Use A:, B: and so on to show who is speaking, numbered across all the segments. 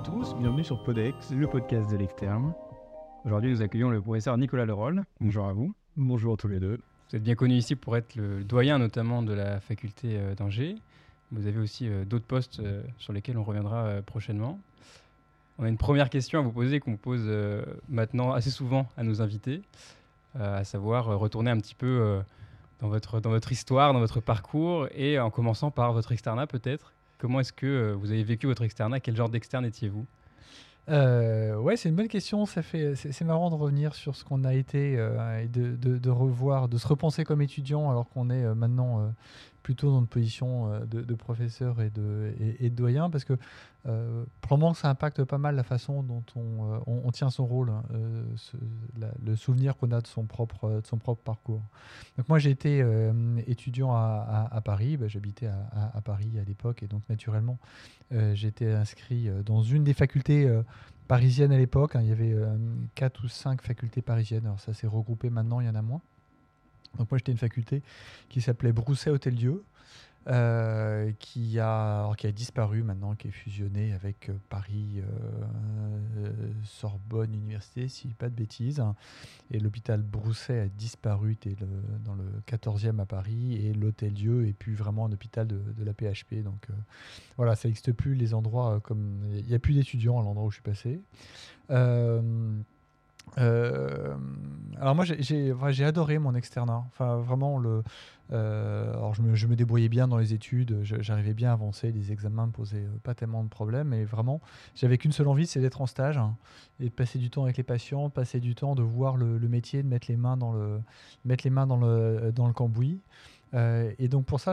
A: Bonjour à tous, bienvenue sur Podex, le podcast de l'externe. Aujourd'hui, nous accueillons le professeur Nicolas Leroll. Bonjour à vous.
B: Bonjour à tous les deux.
C: Vous êtes bien connu ici pour être le doyen notamment de la faculté euh, d'Angers. Vous avez aussi euh, d'autres postes euh, sur lesquels on reviendra prochainement. On a une première question à vous poser qu'on pose maintenant assez souvent à nos invités, à savoir retourner un petit peu dans, votre, dans votre histoire, dans votre parcours, et en commençant par votre externat peut-être. Comment est-ce que vous avez vécu votre externat? Quel genre d'externe étiez-vous?
B: Euh, ouais, c'est une bonne question. C'est, marrant de revenir sur ce qu'on a été euh, et de, de, revoir, de se repenser comme étudiant alors qu'on est euh, maintenant euh, plutôt dans une position de, professeur et de, doyen parce que probablement ça impacte pas mal la façon dont on, on, tient son rôle, hein, le souvenir qu'on a de son propre, parcours. Donc moi j'ai été étudiant à, Paris, bah, j'habitais à, Paris à l'époque et donc naturellement j'étais inscrit dans une des facultés parisienne à l'époque. Hein, il y avait euh, quatre ou cinq facultés parisiennes. Alors ça s'est regroupé maintenant, il y en a moins. Donc moi j'étais une faculté qui s'appelait Brousset Hôtel Dieu, euh, qui, a, qui a disparu maintenant, qui est fusionné avec euh, Paris, euh, Sorbonne Université, si pas de bêtises. Et l'hôpital Brousset a disparu, était dans le 14e à Paris, et l'Hôtel Dieu est plus vraiment un hôpital de, la PHP. Donc voilà, ça n'existe plus les endroits comme. Il n'y a plus d'étudiants à l'endroit où je suis passé. Euh, alors moi j'ai adoré mon externat. Enfin vraiment le. Euh, alors je me, débrouillais bien dans les études, j'arrivais bien à avancer, les examens me posaient euh, pas tellement de problèmes, mais vraiment j'avais qu'une seule envie, c'est d'être en stage hein, et de passer du temps avec les patients, passer du temps de voir le, métier, de mettre les mains dans le mettre les mains dans le dans le cambouis. et donc pour ça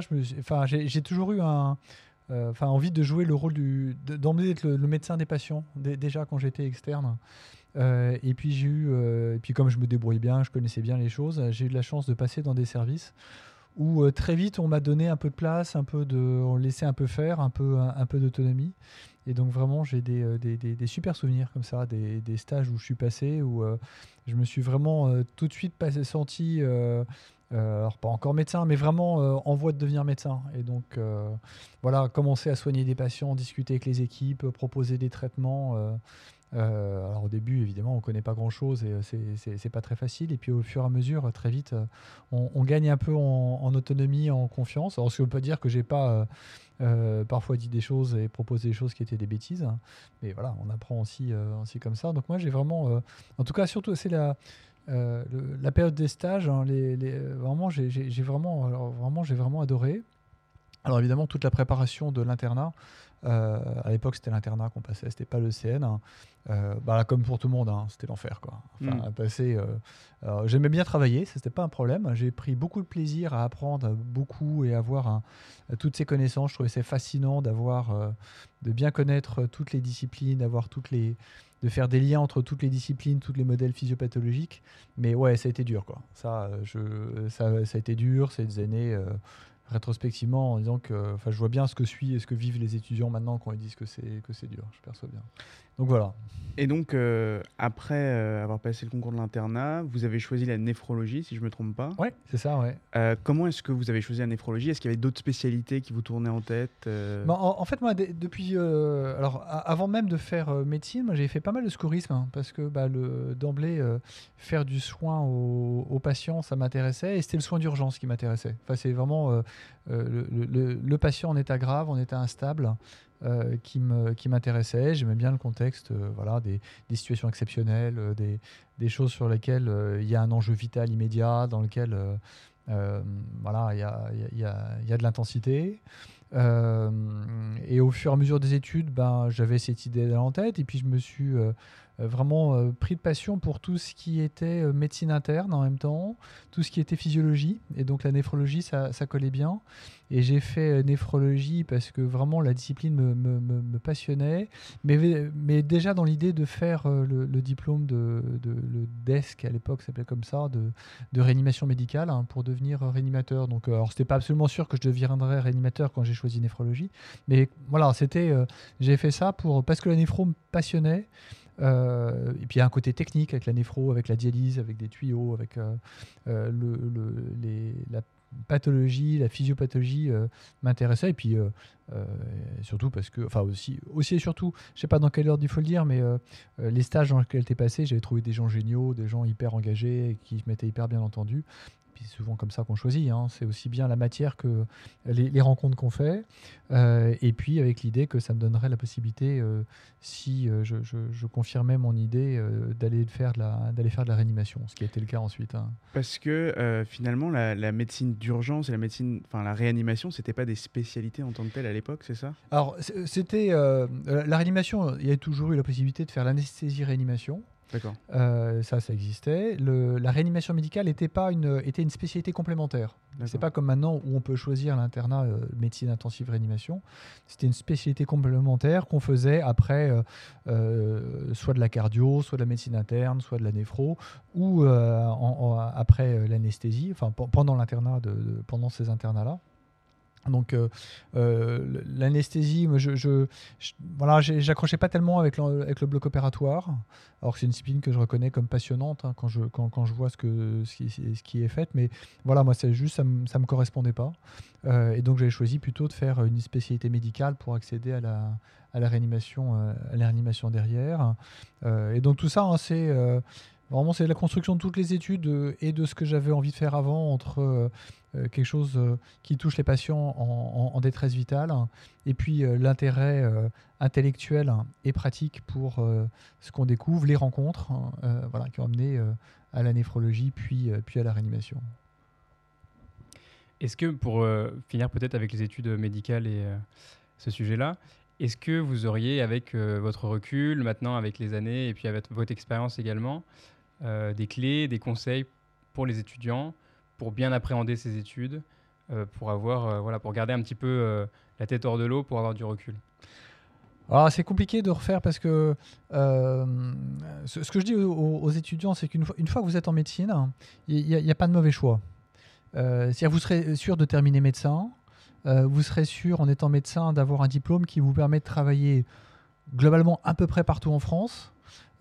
B: j'ai toujours eu un envie de jouer le rôle du d'emblée d'être le, médecin des patients déjà quand j'étais externe. Euh, et puis j'ai eu, euh, et puis comme je me débrouille bien, je connaissais bien les choses, j'ai eu la chance de passer dans des services où euh, très vite on m'a donné un peu de place, un peu de, on laissait un peu faire, un peu, un, peu d'autonomie. Et donc vraiment j'ai des, des, des, super souvenirs comme ça, des, des, stages où je suis passé, où je me suis vraiment tout de suite passé, senti, alors pas encore médecin, mais vraiment en voie de devenir médecin. Et donc voilà, commencer à soigner des patients, discuter avec les équipes, proposer des traitements. Euh, alors au début, évidemment, on ne connaît pas grand-chose et euh, c'est pas très facile. Et puis au fur et à mesure, très vite, euh, on, gagne un peu en, autonomie, en confiance. Alors ce qui veut pas dire que j'ai pas parfois dit des choses et proposé des choses qui étaient des bêtises. Hein. Mais voilà, on apprend aussi, aussi comme ça. Donc moi, j'ai vraiment... en tout cas, surtout, c'est la... la période des stages, hein, vraiment, j'ai vraiment, vraiment, vraiment adoré. Alors évidemment, toute la préparation de l'internat, euh, à l'époque, c'était l'internat qu'on passait, c'était pas le CN. Hein. Euh, bah, comme pour tout le monde, hein, c'était l'enfer. Quoi. Enfin, mm. euh, j'aimais bien travailler, ce n'était pas un problème. J'ai pris beaucoup de plaisir à apprendre beaucoup et à avoir toutes ces connaissances. Je trouvais c'est fascinant d'avoir, de bien connaître toutes les disciplines, d'avoir toutes les, de faire des liens entre toutes les disciplines, tous les modèles physiopathologiques. Mais ouais, ça a été dur, quoi. Ça, je, ça, ça a été dur ces années rétrospectivement en disant que je vois bien ce que suit et ce que vivent les étudiants maintenant quand ils disent que c'est que c'est dur. Je perçois bien donc voilà.
A: Et donc euh, après euh, avoir passé le concours de l'internat vous avez choisi la néphrologie si je me trompe pas.
B: Ouais c'est ça ouais.
A: Euh, comment est-ce que vous avez choisi la néphrologie? Est-ce qu'il y avait d'autres spécialités qui vous tournaient en tête
B: bah, en, fait moi depuis alors avant même de faire médecine moi j'ai fait pas mal de secourisme hein, parce que bah, d'emblée faire du soin aux, aux patients ça m'intéressait et c'était le soin d'urgence qui m'intéressait. Enfin c'est vraiment euh, le, patient en état grave, en état instable, euh, qui m'intéressait. J'aimais bien le contexte euh, voilà, des, situations exceptionnelles, des, choses sur lesquelles il y a un enjeu vital immédiat, dans lequel voilà, il y a, y, a, y a, de l'intensité. et au fur et à mesure des études, ben, j'avais cette idée en tête, et puis je me suis euh, vraiment euh, pris de passion pour tout ce qui était euh, médecine interne en même temps, tout ce qui était physiologie. Et donc la néphrologie, ça, ça collait bien. Et j'ai fait néphrologie parce que vraiment la discipline me, passionnait. Mais, déjà dans l'idée de faire le, diplôme de, de, le à l'époque, s'appelait comme ça, de, de réanimation médicale hein, pour devenir réanimateur. Donc alors c'était pas absolument sûr que je deviendrais réanimateur quand j'ai choisi néphrologie. Mais voilà, c'était, j'ai fait ça pour, parce que la néphro me passionnait. Euh, et puis il y a un côté technique avec la néphro, avec la dialyse, avec des tuyaux, avec euh, euh, les, pathologie, la physiopathologie m'intéressait. Et puis surtout parce que, enfin aussi, et surtout, je sais pas dans quelle ordre il faut le dire, mais les stages dans lesquels tu es passé, j'avais trouvé des gens géniaux, des gens hyper engagés, qui m'étaient hyper bien entendus c'est souvent comme ça qu'on choisit. Hein. C'est aussi bien la matière que les, rencontres qu'on fait. Euh, et puis avec l'idée que ça me donnerait la possibilité, euh, si euh, je, confirmais mon idée, d'aller faire, de la, faire de la réanimation, ce qui a été le cas ensuite. Hein.
D: Parce que finalement, la, médecine d'urgence et la médecine, enfin la réanimation, c'était pas des spécialités en tant que telles à l'époque, c'est ça?
B: Alors c'était la réanimation. Il y a toujours eu la possibilité de faire l'anesthésie-réanimation.
D: D'accord.
B: Euh, ça, ça existait. la réanimation médicale était, pas une, était une spécialité complémentaire. C'est pas comme maintenant où on peut choisir l'internat euh, médecine intensive réanimation. C'était une spécialité complémentaire qu'on faisait après euh, soit de la cardio, soit de la médecine interne, soit de la néphro, ou après l'anesthésie, enfin pendant l'internat, pendant ces internats-là. Donc euh, euh, l'anesthésie, je, je, voilà, j'accrochais pas tellement avec le, bloc opératoire. Alors que c'est une discipline que je reconnais comme passionnante hein, quand, je, vois ce, qui, est fait. Mais voilà, moi, c'est juste, ça ne me, correspondait pas. Euh, et donc, j'ai choisi plutôt de faire une spécialité médicale pour accéder à la, à la, réanimation, à la réanimation derrière. et donc, tout ça, hein, c'est Vraiment, c'est la construction de toutes les études euh, et de ce que j'avais envie de faire avant entre euh, euh, quelque chose qui touche les patients en, détresse vitale et puis l'intérêt intellectuel et pratique pour ce qu'on découvre, les rencontres voilà, qui ont amené à la néphrologie puis, puis à la réanimation.
C: Est-ce que, pour finir peut-être avec les études médicales et ce sujet-là, est-ce que vous auriez, avec votre recul, maintenant avec les années et puis avec votre expérience également, euh, des clés, des conseils pour les étudiants, pour bien appréhender ces études, euh, pour avoir, euh, voilà, pour garder un petit peu la tête hors de l'eau, pour avoir du recul.
B: Alors c'est compliqué de refaire parce que ce, que je dis aux, étudiants, c'est qu'une fois, que vous êtes en médecine, il n'y a, pas de mauvais choix. C'est-à-dire vous serez sûr de terminer médecin, vous serez sûr en étant médecin d'avoir un diplôme qui vous permet de travailler globalement à peu près partout en France.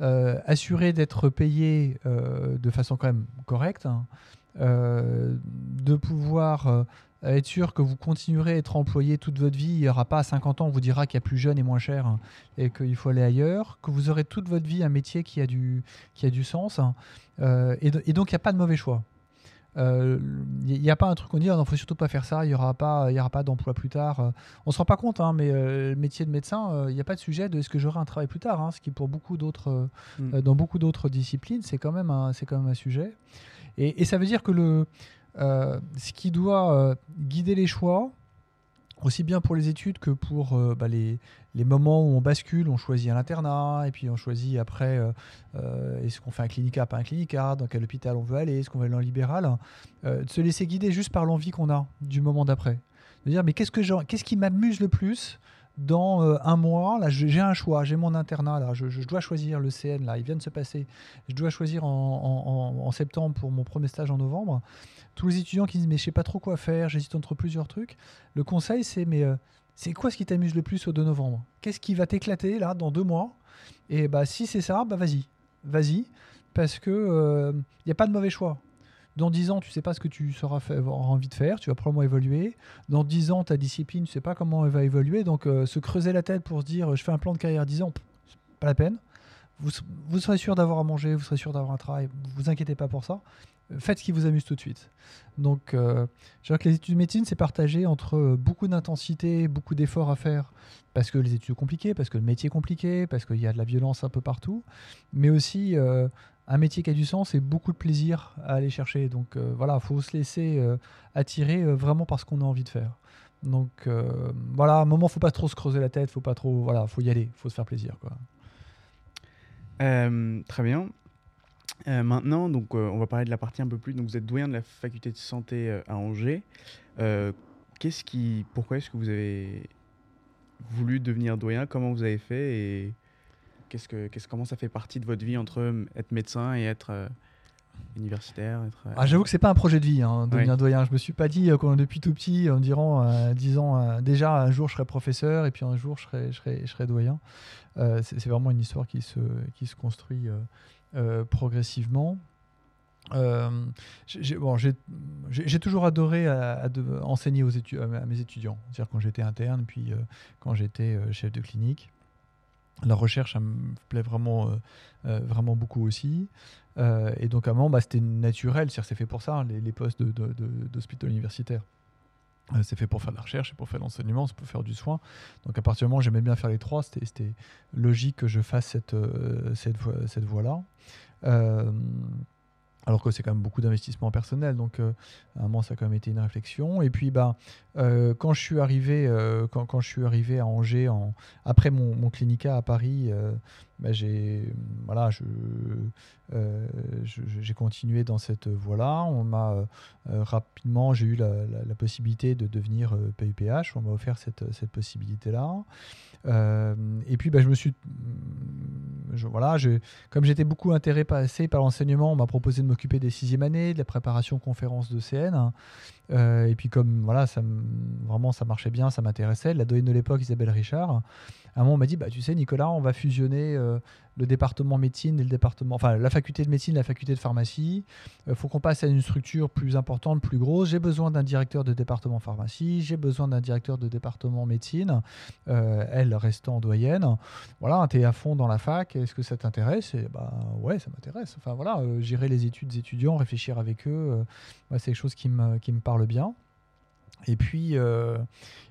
B: Euh, assurer d'être payé euh, de façon quand même correcte, hein. euh, de pouvoir être sûr que vous continuerez à être employé toute votre vie. Il n'y aura pas à 50 ans, on vous dira qu'il y a plus jeune et moins cher hein, et qu'il faut aller ailleurs. Que vous aurez toute votre vie un métier qui a du, qui a du sens. Hein. et, et, donc, il n'y a pas de mauvais choix. Il euh, n'y a pas un truc qu'on dit, il ah ne faut surtout pas faire ça, il n'y aura pas, y aura pas d'emploi plus tard. Euh, on ne se rend pas compte, hein, mais euh, le métier de médecin, il n'y a pas de sujet de est-ce que j'aurai un travail plus tard, hein, ce qui pour beaucoup d'autres, mm. dans beaucoup d'autres disciplines, c'est quand, même un, quand même un sujet. Et, et ça veut dire que le, ce qui doit guider les choix, aussi bien pour les études que pour euh, bah, les, les, moments où on bascule, on choisit un internat, et puis on choisit après euh, euh, est-ce qu'on fait un clinica, pas un clinica, dans quel hôpital on veut aller, est-ce qu'on va aller en libéral, de se laisser guider juste par l'envie qu'on a du moment d'après. De dire mais qu'est-ce, que qu'est-ce qui m'amuse le plus dans un mois, là, j'ai un choix, j'ai mon internat, là, je, dois choisir le CN, là, il vient de se passer, je dois choisir en, septembre pour mon premier stage en novembre tous les étudiants qui disent mais je sais pas trop quoi faire, j'hésite entre plusieurs trucs. Le conseil c'est mais euh, c'est quoi ce qui t'amuse le plus au 2 novembre? Qu'est-ce qui va t'éclater là dans deux mois? Et bah si c'est ça, bah vas-y, vas-y, parce que il euh, n'y a pas de mauvais choix. Dans 10 ans, tu sais pas ce que tu seras avoir envie de faire, tu vas probablement évoluer. Dans 10 ans, ta discipline, tu sais pas comment elle va évoluer. Donc, euh, se creuser la tête pour se dire je fais un plan de carrière à 10 ans, pas la peine. Vous, serez sûr d'avoir à manger, vous serez sûr d'avoir un travail, vous inquiétez pas pour ça faites ce qui vous amuse tout de suite. Donc, euh, je dirais que les études de médecine, c'est partagé entre euh, beaucoup d'intensité, beaucoup d'efforts à faire, parce que les études sont compliquées, parce que le métier est compliqué, parce qu'il y a de la violence un peu partout, mais aussi euh, un métier qui a du sens et beaucoup de plaisir à aller chercher. Donc, voilà, il faut se laisser attirer vraiment par ce qu'on a envie de faire. Donc, voilà, à un moment, faut pas trop se creuser la tête, faut pas trop, voilà, faut y aller, faut se faire plaisir, quoi.
D: très bien. Euh, maintenant, donc, euh, on va parler de la partie un peu plus. Donc, vous êtes doyen de la faculté de santé euh, à Angers. qu'est-ce qui, pourquoi est-ce que vous avez voulu devenir doyen? Comment vous avez fait et qu'est-ce que, qu'est-ce, comment ça fait partie de votre vie entre être médecin et être universitaire être,
B: ah, J'avoue que c'est pas un projet de vie, hein, devenir doyen. Je me suis pas dit quand depuis tout petit, en disant, disant déjà un jour je serai professeur et puis un jour je serai, je serai, je serai doyen. c'est, c'est vraiment une histoire qui se, qui se construit euh, progressivement. euh, j'ai bon, toujours adoré à, enseigner aux études, à mes étudiants, c'est-à-dire quand j'étais interne, puis euh, quand j'étais euh, chef de clinique. La recherche, ça me plaît vraiment, vraiment beaucoup aussi. et donc, à un moment, bah, c'était naturel, c'est fait pour ça, les, les postes d'hôpital universitaire. C'est fait pour faire de la recherche, c'est pour faire de l'enseignement, c'est pour faire du soin. Donc à partir du moment où j'aimais bien faire les trois, c'était logique que je fasse cette, cette, cette voie-là alors que c'est quand même beaucoup d'investissement personnel. Donc, euh, à un moment, ça a quand même été une réflexion. Et puis, bah, euh, quand, je suis arrivé, euh, quand, je suis arrivé à Angers, après mon, mon clinica à Paris, bah, j'ai voilà, je, continué dans cette voie-là. On rapidement, j'ai eu la, possibilité de devenir PUPH. On m'a offert cette, possibilité-là. et puis, bah, je me suis voilà, comme j'étais beaucoup intéressé par l'enseignement, on m'a proposé de m'occuper des sixième années, de la préparation conférence de CN. Euh, et puis comme voilà, ça, vraiment ça marchait bien, ça m'intéressait. La doyenne de l'époque, Isabelle Richard, à un moment on m'a dit, bah, tu sais Nicolas, on va fusionner euh, le département médecine et le département, enfin la faculté de médecine, la faculté de pharmacie. Il euh, faut qu'on passe à une structure plus importante, plus grosse. J'ai besoin d'un directeur de département pharmacie, j'ai besoin d'un directeur de département médecine, elle restant doyenne. Voilà, tu es à fond dans la fac, est-ce que ça t'intéresse? Et bah ouais, ça m'intéresse. Enfin voilà, gérer les études des étudiants, réfléchir avec eux, c'est quelque chose qui me, qui me parle bien. Et puis, euh,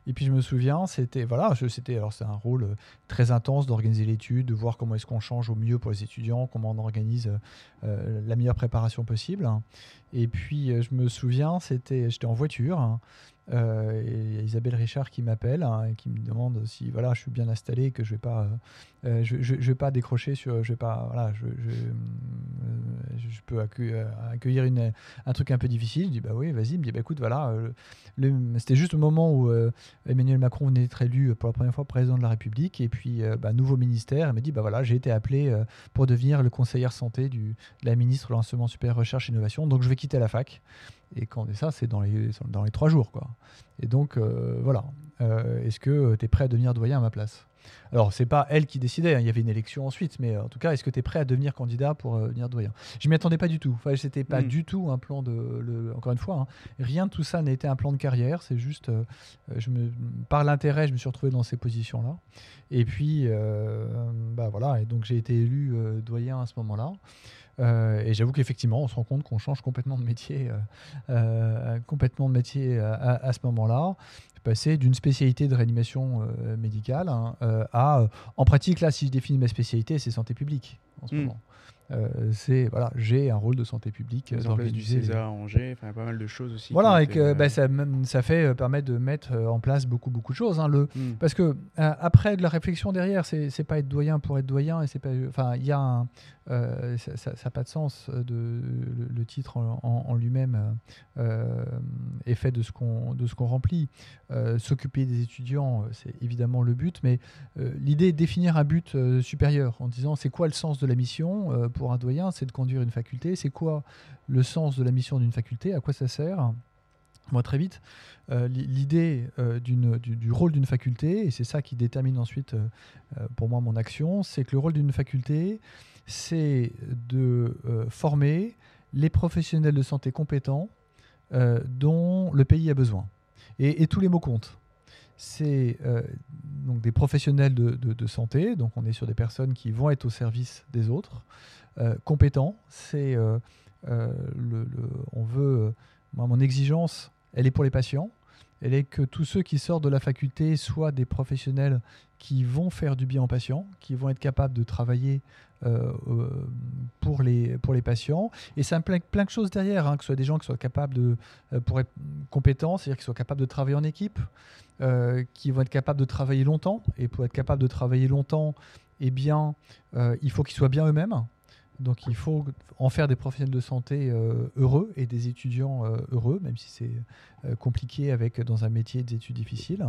B: et puis je me souviens, c'était voilà, c'était alors c'est un rôle euh, très intense d'organiser l'étude, de voir comment est-ce qu'on change au mieux pour les étudiants, comment on organise euh, la meilleure préparation possible. Et puis je me souviens, c'était j'étais en voiture. Euh, Isabelle Richard qui m'appelle hein, et qui me demande si voilà je suis bien installé que je vais pas euh, je, je, vais pas décrocher sur je vais pas voilà je, je, euh, peux accueillir, une, un truc un peu difficile. Je dis bah oui vas-y. Me dit bah écoute voilà c'était juste au moment où Emmanuel Macron venait d'être élu pour la première fois président de la République. Et puis bah, nouveau ministère il me dit bah voilà j'ai été appelé pour devenir le conseiller santé du, de la ministre de l'enseignement supérieur recherche et innovation. Donc je vais quitter la fac et quand on dit ça, c'est dans les, trois jours. Quoi. Et donc, euh, voilà. Euh, est-ce que tu es prêt à devenir doyen à ma place? Alors, c'est pas elle qui décidait, hein, il y avait une élection ensuite, mais en tout cas, est-ce que tu es prêt à devenir candidat pour euh, devenir doyen Je m'y attendais pas du tout. Enfin, c'était pas hmm. du tout un plan de. Le, encore une fois, hein, rien de tout ça n'a été un plan de carrière. C'est juste, je me, par l'intérêt, je me suis retrouvé dans ces positions-là. Et puis, bah voilà. Et donc, j'ai été élu doyen à ce moment-là. Euh, et j'avoue qu'effectivement, on se rend compte qu'on change complètement de métier, euh, euh, complètement de métier à, ce moment-là. Passer d'une spécialité de réanimation médicale hein, à, en pratique, là, si je définis ma spécialité, c'est santé publique en ce hmm. moment. Euh, c'est voilà, j'ai un rôle de santé publique
D: d'organiser du César Angers, enfin pas mal de choses aussi.
B: Voilà, et que bah, ça, ça fait euh, permettre de mettre euh, en place beaucoup beaucoup de choses. Hein, le, hmm. Parce que après de la réflexion derrière, c'est pas être doyen pour être doyen, et c'est pas, enfin il y a ça n'a pas de sens de le, titre en, lui-même est fait de ce qu'on de ce qu'on remplit. S'occuper des étudiants, c'est évidemment le but, mais l'idée est de définir un but supérieur en disant c'est quoi le sens de la mission pour un doyen, c'est de conduire une faculté. C'est quoi le sens de la mission d'une faculté? À quoi ça sert? Moi, très vite, euh, l'idée euh, du, rôle d'une faculté, et c'est ça qui détermine ensuite euh, pour moi mon action, c'est que le rôle d'une faculté, c'est de former les professionnels de santé compétents dont le pays a besoin. Et, tous les mots comptent c'est donc des professionnels de, santé, donc on est sur des personnes qui vont être au service des autres, euh, compétents. C'est euh, le, on veut, mon exigence, elle est pour les patients. Elle est que tous ceux qui sortent de la faculté soient des professionnels qui vont faire du bien aux patients, qui vont être capables de travailler pour, les, pour les patients. Et ça implique plein de choses derrière, hein, que ce soit des gens qui soient capables de, pour être compétents, c'est-à-dire qu'ils soient capables de travailler en équipe, euh, qui vont être capables de travailler longtemps. Et pour être capable de travailler longtemps, eh bien, euh, il faut qu'ils soient bien eux-mêmes. Donc il faut en faire des professionnels de santé euh, heureux et des étudiants heureux, même si c'est compliqué avec dans un métier des études difficiles.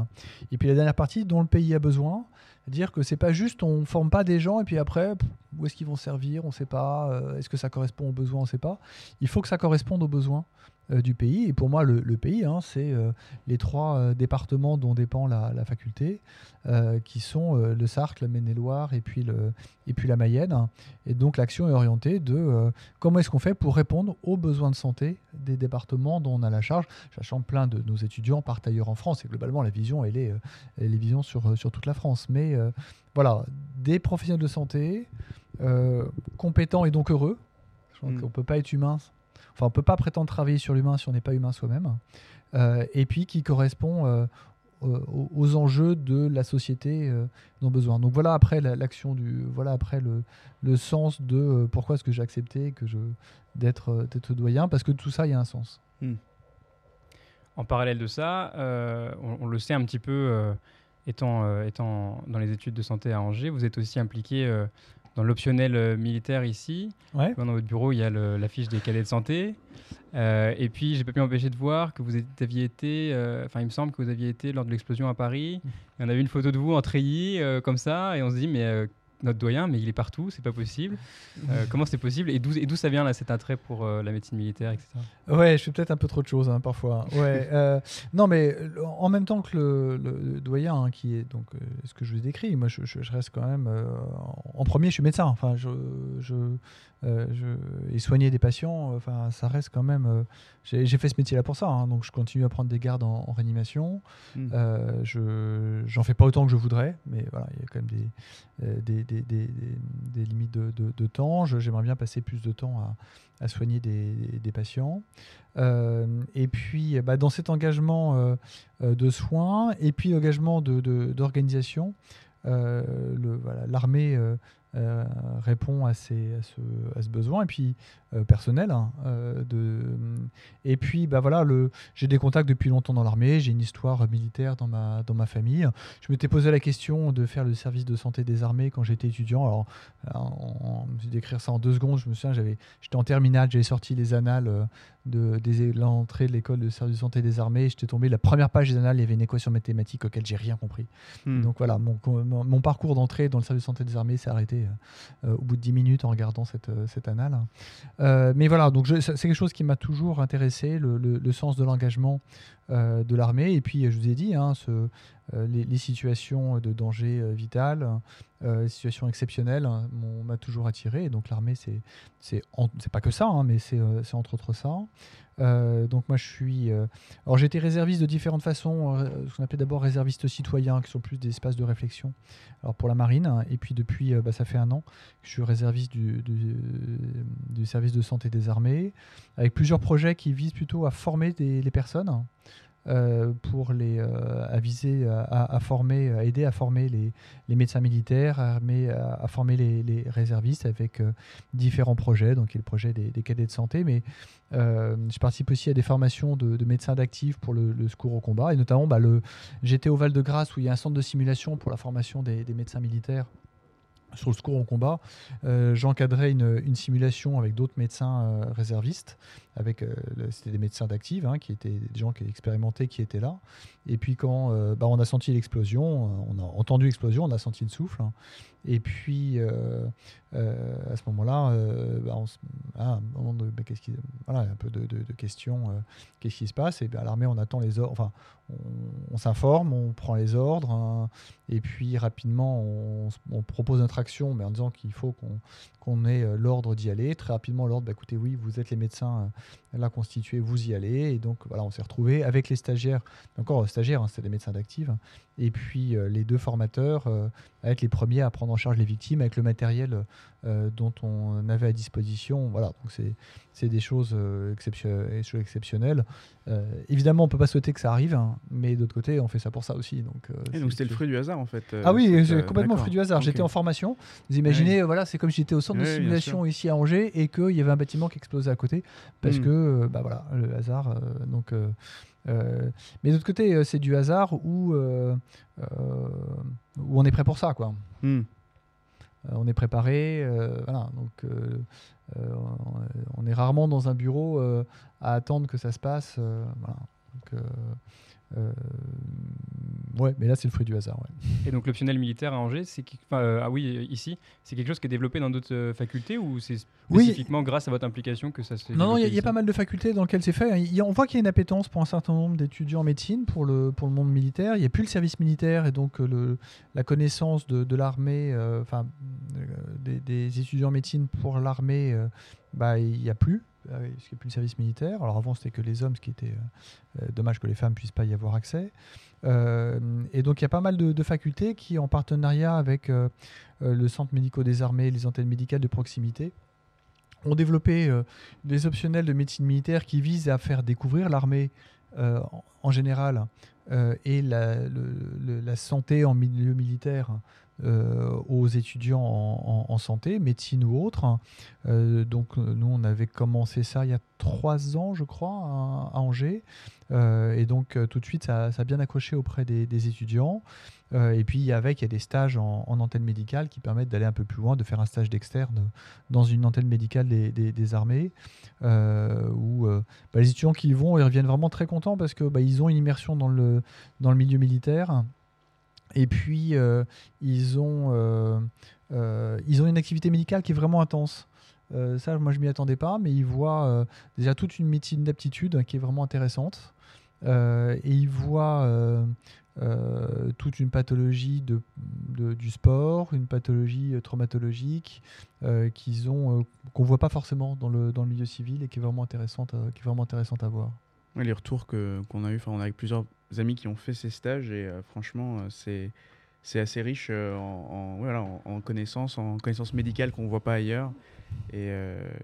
B: Et puis la dernière partie dont le pays a besoin, dire que c'est pas juste on forme pas des gens et puis après où est-ce qu'ils vont servir, on ne sait pas. Euh, est-ce que ça correspond aux besoins, on ne sait pas. Il faut que ça corresponde aux besoins euh, du pays. Et pour moi, le, pays, hein, c'est euh, les trois euh, départements dont dépend la, faculté, qui sont le Sarthe, le Maine-et-Loire et, puis le, et puis la Mayenne. Et donc l'action est orientée de comment est-ce qu'on fait pour répondre aux besoins de santé des départements dont on a la charge, sachant plein de nos étudiants partent ailleurs en France. Et globalement, la vision, elle est, elle est vision sur, sur toute la France. Mais voilà, des professionnels de santé compétents et donc heureux. On ne peut pas être humain Enfin, on peut pas prétendre travailler sur l'humain si on n'est pas humain soi-même. Euh, et puis qui correspond euh, aux, enjeux de la société euh, dont besoin. Donc voilà après l'action du, voilà après le, le sens de pourquoi est-ce que j'ai accepté que je d'être d'être doyen parce que tout ça il y a un sens. Hmm.
C: En parallèle de ça, on, le sait un petit peu étant, étant dans les études de santé à Angers, vous êtes aussi impliqué dans l'optionnel euh, militaire ici. Dans votre bureau, il y a l'affiche des cadets de santé. Euh, et puis, j'ai pas pu m'empêcher de voir que vous aviez été, euh, enfin, il me semble que vous aviez été lors de l'explosion à Paris. Et on a vu une photo de vous en treillis, comme ça, et on se dit, mais notre doyen, mais il est partout, c'est pas possible. Euh, comment c'est possible Et d'où ça vient là cet attrait pour euh, la médecine militaire, etc.
B: Ouais, je fais peut-être un peu trop de choses hein, parfois. Ouais, euh, non, mais en même temps que le, doyen, hein, qui est donc ce que je vous ai décrit, moi je, reste quand même en premier, je suis médecin. Enfin, je, je, et soigner des patients, enfin, ça reste quand même. J'ai fait ce métier-là pour ça, hein, donc je continue à prendre des gardes en, réanimation. Mmh. je j'en fais pas autant que je voudrais, mais voilà, il y a quand même des, des, des, des limites de, de, temps. J'aimerais bien passer plus de temps à, à soigner des, patients. Euh, et puis, bah, dans cet engagement euh, euh, de soins et puis l'engagement d'organisation, l'armée euh, répond à, ces, à, ce, à, ce, besoin. Et puis euh, personnel. Hein, euh, de, et puis bah voilà, le, j'ai des contacts depuis longtemps dans l'armée, j'ai une histoire militaire dans ma, dans ma famille. Je m'étais posé la question de faire le service de santé des armées quand j'étais étudiant. Alors, en, décrire ça en deux secondes, je me souviens, j'avais, j'étais en terminale, j'avais sorti les annales de, des, l'entrée de l'école de service de santé des armées. J'étais tombé, la première page des annales, il y avait une équation mathématique auquel j'ai rien compris. Hmm. Donc voilà, mon, mon, parcours d'entrée dans le service de santé des armées s'est arrêté euh, au bout de 10 minutes en regardant cette, euh, cette annale. Euh, mais voilà, donc c'est quelque chose qui m'a toujours intéressé, le, sens de l'engagement de l'armée. Et puis, je vous ai dit, hein, les, situations de danger vital, les situations exceptionnelles hein, m'a toujours attiré. donc l'armée, c'est pas que ça, hein, mais c'est entre autres ça. Euh, donc moi je suis... Euh, alors été réserviste de différentes façons, euh, ce qu'on appelait d'abord réserviste citoyen, qui sont plus des espaces de réflexion alors pour la marine. Et puis depuis, bah, ça fait un an je suis réserviste du, du, service de santé des armées, avec plusieurs projets qui visent plutôt à former les personnes. Euh, pour les euh, aviser, à, former, aider à former les, les médecins militaires, à, à, former les, les, réservistes avec euh, différents projets. Donc, il y a le projet des, des cadets de santé, mais je participe aussi à des formations de, médecins d'actifs pour le, secours au combat, et notamment bah, j'étais au Val-de-Grâce où il y a un centre de simulation pour la formation des, des médecins militaires sur le secours au combat, euh, j'encadrais une, simulation avec d'autres médecins euh, réservistes, avec euh, c'était des médecins d'active, hein, des gens qui expérimentaient, qui étaient là. Et puis quand bah, on a senti l'explosion, on a entendu l'explosion, on a senti le souffle. Hein. Et puis à ce moment-là, bah, ah, qu'est-ce qui, voilà, un peu de, questions, qu'est-ce qui se passe? Et bien à l'armée, on attend les ordres, enfin, on, s'informe, on prend les ordres, hein, et puis rapidement, on, on propose notre action, mais en disant qu'il faut qu'on ait euh, l'ordre d'y aller. Très rapidement, l'ordre, bah, écoutez, oui, vous êtes les médecins euh, là constitués, vous y allez. Et donc, voilà, on s'est retrouvé avec les stagiaires, encore euh, stagiaires, hein, c'était des médecins d'actifs, et puis les deux formateurs à être les premiers à prendre en charge les victimes avec le matériel dont on avait à disposition. Voilà, donc c'est des choses, exceptionnelles. évidemment, on peut pas souhaiter que ça arrive, hein, mais d'autre côté, on fait ça pour ça aussi. Donc,
D: donc c'était le fruit du hasard en fait.
B: ah oui, complètement le fruit du hasard. J'étais en formation. Vous imaginez, voilà, c'est comme si j'étais au centre de simulation ici à Angers et qu'il y avait un bâtiment qui explosait à côté parce hmm. que, euh, bah voilà, le hasard. Euh, donc, euh, mais d'autre côté, c'est du hasard où, où on est prêt pour ça, quoi. Hmm. on est préparé, voilà. Donc, on est rarement dans un bureau à attendre que ça se passe. voilà. Donc, euh, ouais, mais là, c'est le fruit du hasard.
C: Et donc, l'optionnel militaire à Angers, c'est enfin, ah oui, ici, c'est quelque chose qui est développé dans d'autres facultés ou c'est spécifiquement grâce à votre implication que ça se
B: Non, non, il y, a pas mal de facultés dans lesquelles c'est fait. Y on voit qu'il y a une appétence pour un certain nombre d'étudiants en médecine pour le, pour le monde militaire. Il n'y a plus le service militaire et donc le, la connaissance de, de l'armée, enfin, des, des, étudiants en médecine pour l'armée, bah, il n'y a plus. Ah ce qui n'est plus le service militaire. Alors avant, c'était que les hommes, ce qui était euh, euh, dommage que les femmes puissent pas y avoir accès. Euh, et donc, il y a pas mal de, facultés qui, en partenariat avec le Centre médico des armées, les antennes médicales de proximité, ont développé des optionnels de médecine militaire qui visent à faire découvrir l'armée en général et la, santé en milieu militaire euh, aux étudiants en, santé, médecine ou autre. Euh, donc nous, on avait commencé ça il y a trois ans, je crois, à, Angers. Euh, et donc tout de suite, ça, a bien accroché auprès des, étudiants. et puis avec, il y a des stages en, antenne médicale qui permettent d'aller un peu plus loin, de faire un stage d'externe dans une antenne médicale des, armées, où bah, les étudiants qui y vont, ils reviennent vraiment très contents parce qu'ils bah, ont une immersion dans le milieu militaire. Et puis, euh, ils, ont, euh, euh, ils ont une activité médicale qui est vraiment intense. ça, moi, je m'y attendais pas, mais ils voient déjà toute une médecine d'aptitude qui est vraiment intéressante. et ils voient toute une pathologie de, du sport, une pathologie traumatologique qu'ils ont qu'on voit pas forcément dans le, dans le milieu civil et qui est vraiment intéressante, qui est vraiment intéressante à voir.
D: les retours que, qu'on a eu, on a avec plusieurs amis qui ont fait ces stages et euh, franchement, euh, c'est c'est assez riche euh, en, voilà, en, connaissances, en connaissances médicales qu'on ne voit pas ailleurs. Et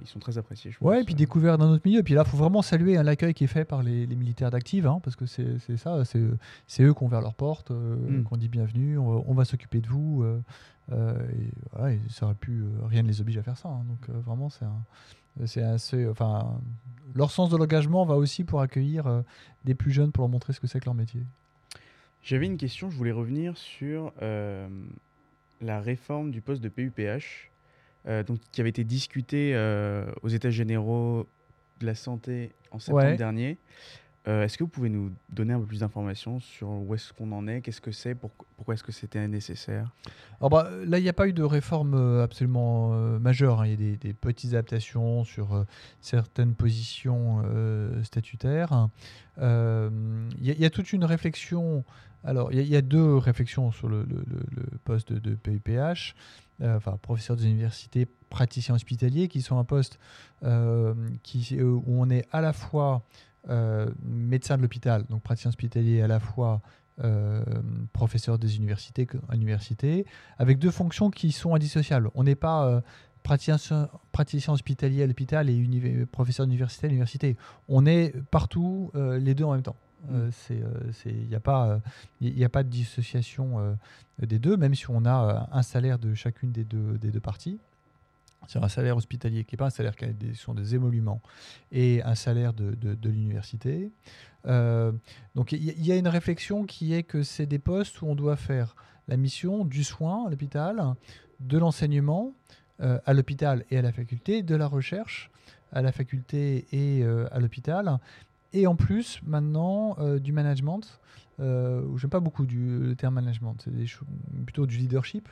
D: ils sont très appréciés. Je
B: ouais, et puis découvert dans notre milieu. Et puis là, il faut vraiment saluer hein, l'accueil qui est fait par les, militaires d'Active, hein, parce que c'est ça, c'est eux qui ont ouvert leurs portes, mm. qui ont dit bienvenue, on, va s'occuper de vous. et, ça aurait pu, rien ne les oblige à faire ça. Hein. donc vraiment, c'est un c'est assez, enfin, leur sens de l'engagement va aussi pour accueillir euh, des plus jeunes pour leur montrer ce que c'est que leur métier.
D: J'avais une question, je voulais revenir sur euh, la réforme du poste de PUPH, euh, donc, qui avait été discutée aux États généraux de la santé en septembre dernier. Euh, est-ce que vous pouvez nous donner un peu plus d'informations sur où est-ce qu'on en est, qu'est-ce que c'est, pourquoi est-ce que c'était nécessaire?
B: Bah, Là, il n'y a pas eu de réforme euh, absolument euh, majeure. Hein. Il y a des, petites adaptations sur certaines positions statutaires. Il y, a toute une réflexion. Alors, il y, a deux réflexions sur le, poste de, PUPH. enfin, professeur des universités, praticien hospitalier, qui sont un poste où on est à la fois euh, médecin de l'hôpital, donc praticien hospitalier à la fois euh, professeur des universités, université, avec deux fonctions qui sont indissociables. On n'est pas euh, praticien, praticien hospitalier à l'hôpital et professeur d'université à l'université. On est partout les deux en même temps. Il n'y mm. a, pas, a pas de dissociation des deux, même si on a un salaire de chacune des deux, des deux parties sur un salaire hospitalier qui n'est pas un salaire qui sont des émoluments et un salaire de, de, l'université. Euh, donc il y, a une réflexion qui est que c'est des postes où on doit faire la mission du soin à l'hôpital, de l'enseignement euh, à l'hôpital et à la faculté, de la recherche à la faculté et euh, à l'hôpital, et en plus maintenant du management euh, j'aime pas beaucoup du, le terme management, c'est plutôt du leadership,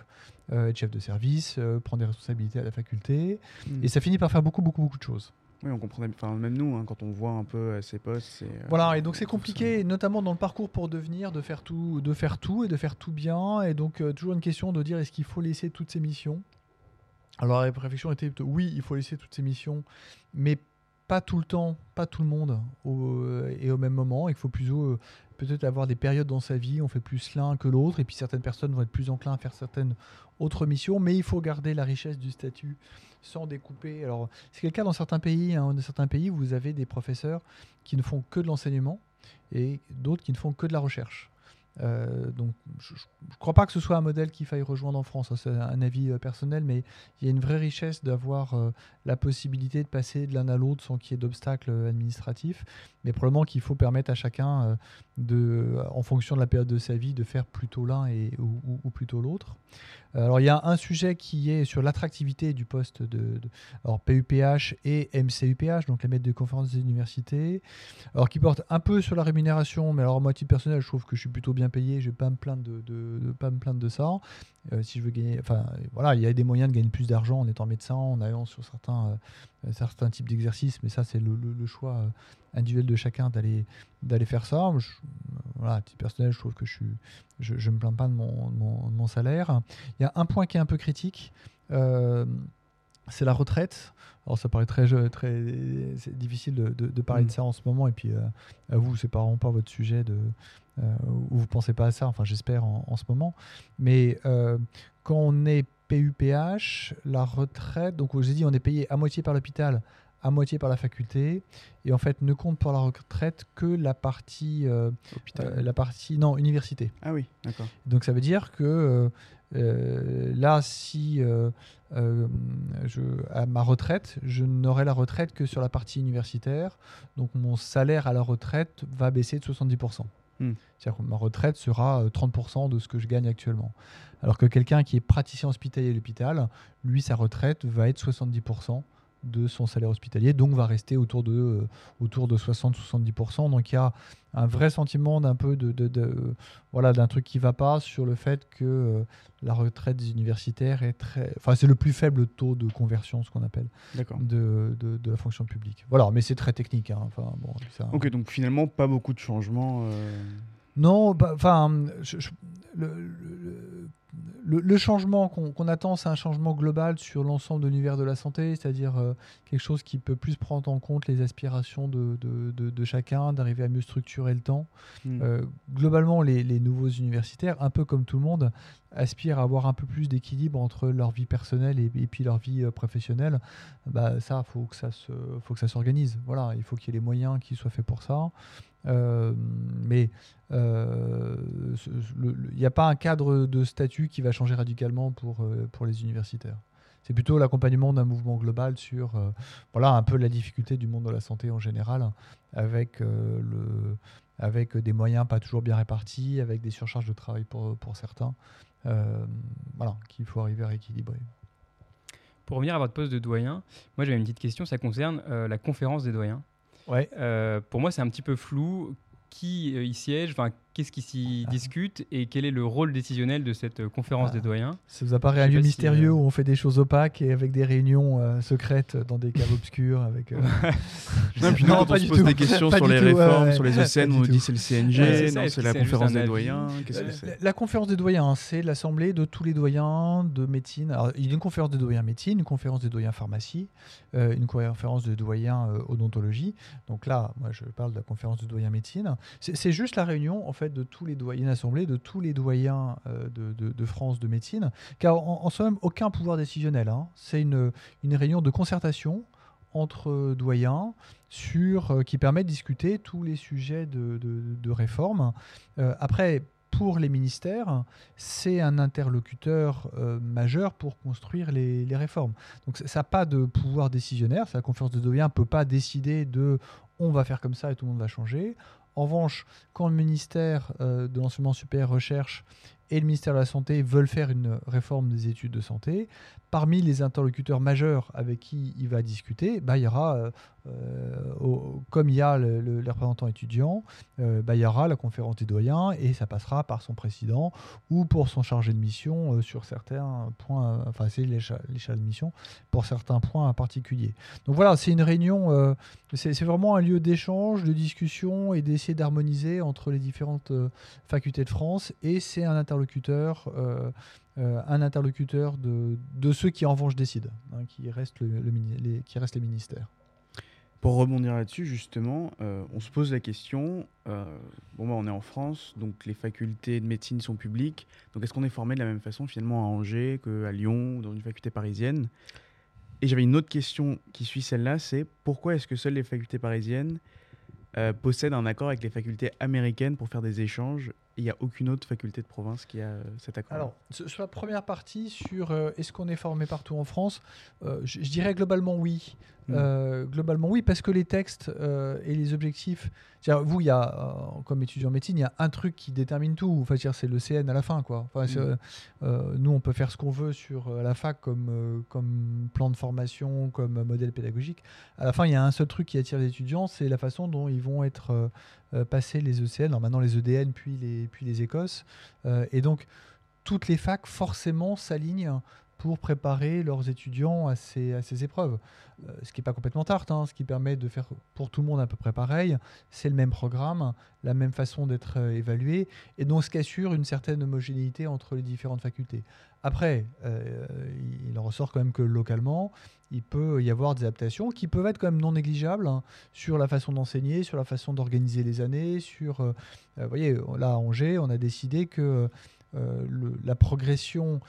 B: euh, être chef de service, euh, prendre des responsabilités à la faculté, hmm. et ça finit par faire beaucoup, beaucoup, beaucoup de choses.
D: Oui, on comprend, enfin, même nous, hein, quand on voit un peu ces postes,
B: Voilà, et donc c'est compliqué, notamment dans le parcours pour devenir, de faire tout, de faire tout et de faire tout bien, et donc toujours une question de dire est-ce qu'il faut laisser toutes ces missions? Alors la réflexion était oui, il faut laisser toutes ces missions, mais pas tout le temps, pas tout le monde et au même moment. Il faut plutôt peut-être avoir des périodes dans sa vie, on fait plus l'un que l'autre, et puis certaines personnes vont être plus enclins à faire certaines autres missions, mais il faut garder la richesse du statut sans découper. Alors, c'est le cas dans certains pays. Hein. Dans certains pays, vous avez des professeurs qui ne font que de l'enseignement et d'autres qui ne font que de la recherche. Euh, donc, je ne crois pas que ce soit un modèle qu'il faille rejoindre en France. Hein, c'est un avis euh, personnel, mais il y a une vraie richesse d'avoir euh, la possibilité de passer de l'un à l'autre sans qu'il y ait d'obstacles administratifs. Mais probablement qu'il faut permettre à chacun en fonction de la période de sa vie, de faire plutôt l'un ou, plutôt l'autre. Alors il y a un sujet qui est sur l'attractivité du poste de, alors PUPH et MCUPH, donc les maîtres de conférences des universités, alors qui porte un peu sur la rémunération, mais alors moi à personnel, je trouve que je suis plutôt bien payé, je vais pas me plaindre de, de, pas me plaindre de ça. Euh, si je veux gagner, enfin voilà, il y a des moyens de gagner plus d'argent en étant médecin, en allant sur certains euh, certains types d'exercices, mais ça c'est le, le, choix euh, individuel de chacun d'aller d'aller faire ça. voilà, à titre personnel, je trouve que je suis je ne me plains pas de mon, mon, salaire. Il y a un point qui est un peu critique, euh, c'est la retraite. Alors ça paraît très, très difficile de, de, parler de mm. ça en ce moment, et puis euh, à vous, c'est pas vraiment pas votre sujet de, euh, où vous pensez pas à ça, enfin j'espère en, en, ce moment. Mais quand on est PUPH, la retraite, donc j'ai dit on est payé à moitié par l'hôpital, à moitié par la faculté et en fait ne compte pour la retraite que la partie euh, euh, la partie non université.
D: Ah oui, d'accord.
B: Donc ça veut dire que euh, là si je à ma retraite, je n'aurai la retraite que sur la partie universitaire. Donc mon salaire à la retraite va baisser de 70%. Hmm. C'est-à-dire que ma retraite sera 30% de ce que je gagne actuellement. Alors que quelqu'un qui est praticien hospitalier à l'hôpital, lui, sa retraite va être 70% de son salaire hospitalier, donc va rester autour de, euh, autour de 60-70%. Donc il y a un vrai sentiment d'un peu de, de, voilà d'un truc qui va pas sur le fait que euh, la retraite des universitaires est très, enfin c'est le plus faible taux de conversion, ce qu'on appelle, de, de, la fonction publique. Voilà, mais c'est très technique. Hein. Enfin bon.
D: ok, donc finalement pas beaucoup de changements. Euh.
B: Non, bah, enfin, le, le, changement qu'on attend, c'est un changement global sur l'ensemble de l'univers de la santé, c'est-à-dire euh, quelque chose qui peut plus prendre en compte les aspirations de, de, chacun, d'arriver à mieux structurer le temps. Hmm. Euh, globalement, les, les, nouveaux universitaires, un peu comme tout le monde, aspirent à avoir un peu plus d'équilibre entre leur vie personnelle et, puis leur vie euh, professionnelle. Bah, ça, faut que ça se, faut que ça s'organise. Voilà, il faut qu'il y ait les moyens qui soient faits pour ça. Mais il n'y a pas un cadre de statut qui va changer radicalement pour, euh, pour les universitaires. C'est plutôt l'accompagnement d'un mouvement global sur euh, voilà, un peu la difficulté du monde de la santé en général, avec, euh, le, avec des moyens pas toujours bien répartis, avec des surcharges de travail pour, pour certains. voilà, qu'il faut arriver à rééquilibrer.
C: Pour revenir à votre poste de doyen, moi j'avais une petite question, ça concerne la conférence des doyens.
B: Ouais.
C: pour moi, c'est un petit peu flou qui y siège, enfin, qu'est-ce qui s'y ah. discute et quel est le rôle décisionnel de cette euh, conférence des ah. doyens?
B: Ça vous apparaît un lieu mystérieux euh, où on fait des choses opaques et avec des réunions euh, secrètes dans des caves obscures avec.
D: non, puis non, on se pose des questions sur les réformes, sur les ECN, on nous dit c'est le CNG, non, c'est la conférence des doyens.
B: La conférence des doyens, c'est l'assemblée de tous les doyens de médecine. Alors, il y a une conférence des doyens médecine, une conférence des doyens pharmacie, une conférence des doyens odontologie. Donc là, moi, je parle de la conférence des doyens médecine. C'est juste la réunion en de tous les doyens, assemblée de tous les doyens euh, de, France de médecine, car en, somme, aucun pouvoir décisionnel. Hein. C'est une, réunion de concertation entre doyens sur, euh, qui permet de discuter tous les sujets de, de, réforme. Euh, après, pour les ministères, c'est un interlocuteur majeur pour construire les, les réformes. Donc ça n'a pas de pouvoir décisionnaire, la conférence de doyens ne peut pas décider de on va faire comme ça et tout le monde va changer. En revanche, quand le ministère euh, de l'enseignement supérieur recherche et le ministère de la Santé veulent faire une réforme des études de santé, parmi les interlocuteurs majeurs avec qui il va discuter, bah, il y aura euh, euh, comme il y a le, le, les représentants étudiants, euh, bah, il y aura la conférence des doyens et ça passera par son président ou pour son chargé de mission sur certains points, enfin c'est l'échelle de mission, pour certains points particuliers. Donc voilà, c'est une réunion, c'est vraiment un lieu d'échange, de discussion et d'essayer d'harmoniser entre les différentes facultés de France et c'est un interlocuteur. Un interlocuteur de, ceux qui en revanche décident, hein, qui, restent le, les, qui restent les ministères.
D: Pour rebondir là-dessus, justement, euh, on se pose la question, euh, bon, bah, on est en France, donc les facultés de médecine sont publiques, donc est-ce qu'on est formé de la même façon finalement à Angers qu'à Lyon ou dans une faculté parisienne? Et j'avais une autre question qui suit celle-là, c'est pourquoi est-ce que seules les facultés parisiennes euh, possèdent un accord avec les facultés américaines pour faire des échanges il n'y a aucune autre faculté de province qui a euh, cet accord.
B: Alors, sur la première partie, sur euh, est-ce qu'on est formé partout en France, euh, je, dirais globalement oui. Mm. globalement oui, parce que les textes et les objectifs. Vous, il y a, comme étudiant en médecine, il y a un truc qui détermine tout. Enfin, c'est le CN à la fin. Quoi. Mm. nous, on peut faire ce qu'on veut sur la fac comme, comme plan de formation, comme modèle pédagogique. À la fin, il y a un seul truc qui attire les étudiants, c'est la façon dont ils vont être passés les ECN, alors maintenant les EDN, puis les, puis les Écosses. Euh, et donc, toutes les facs, forcément, s'alignent pour préparer leurs étudiants à ces, épreuves. Euh, ce qui n'est pas complètement tarte, hein, ce qui permet de faire pour tout le monde à peu près pareil. C'est le même programme, la même façon d'être euh, évalué, et donc ce qui assure une certaine homogénéité entre les différentes facultés. Après, il en ressort quand même que localement, il peut y avoir des adaptations qui peuvent être quand même non négligeables hein, sur la façon d'enseigner, sur la façon d'organiser les années, sur... vous voyez, là à Angers, on a décidé que la progression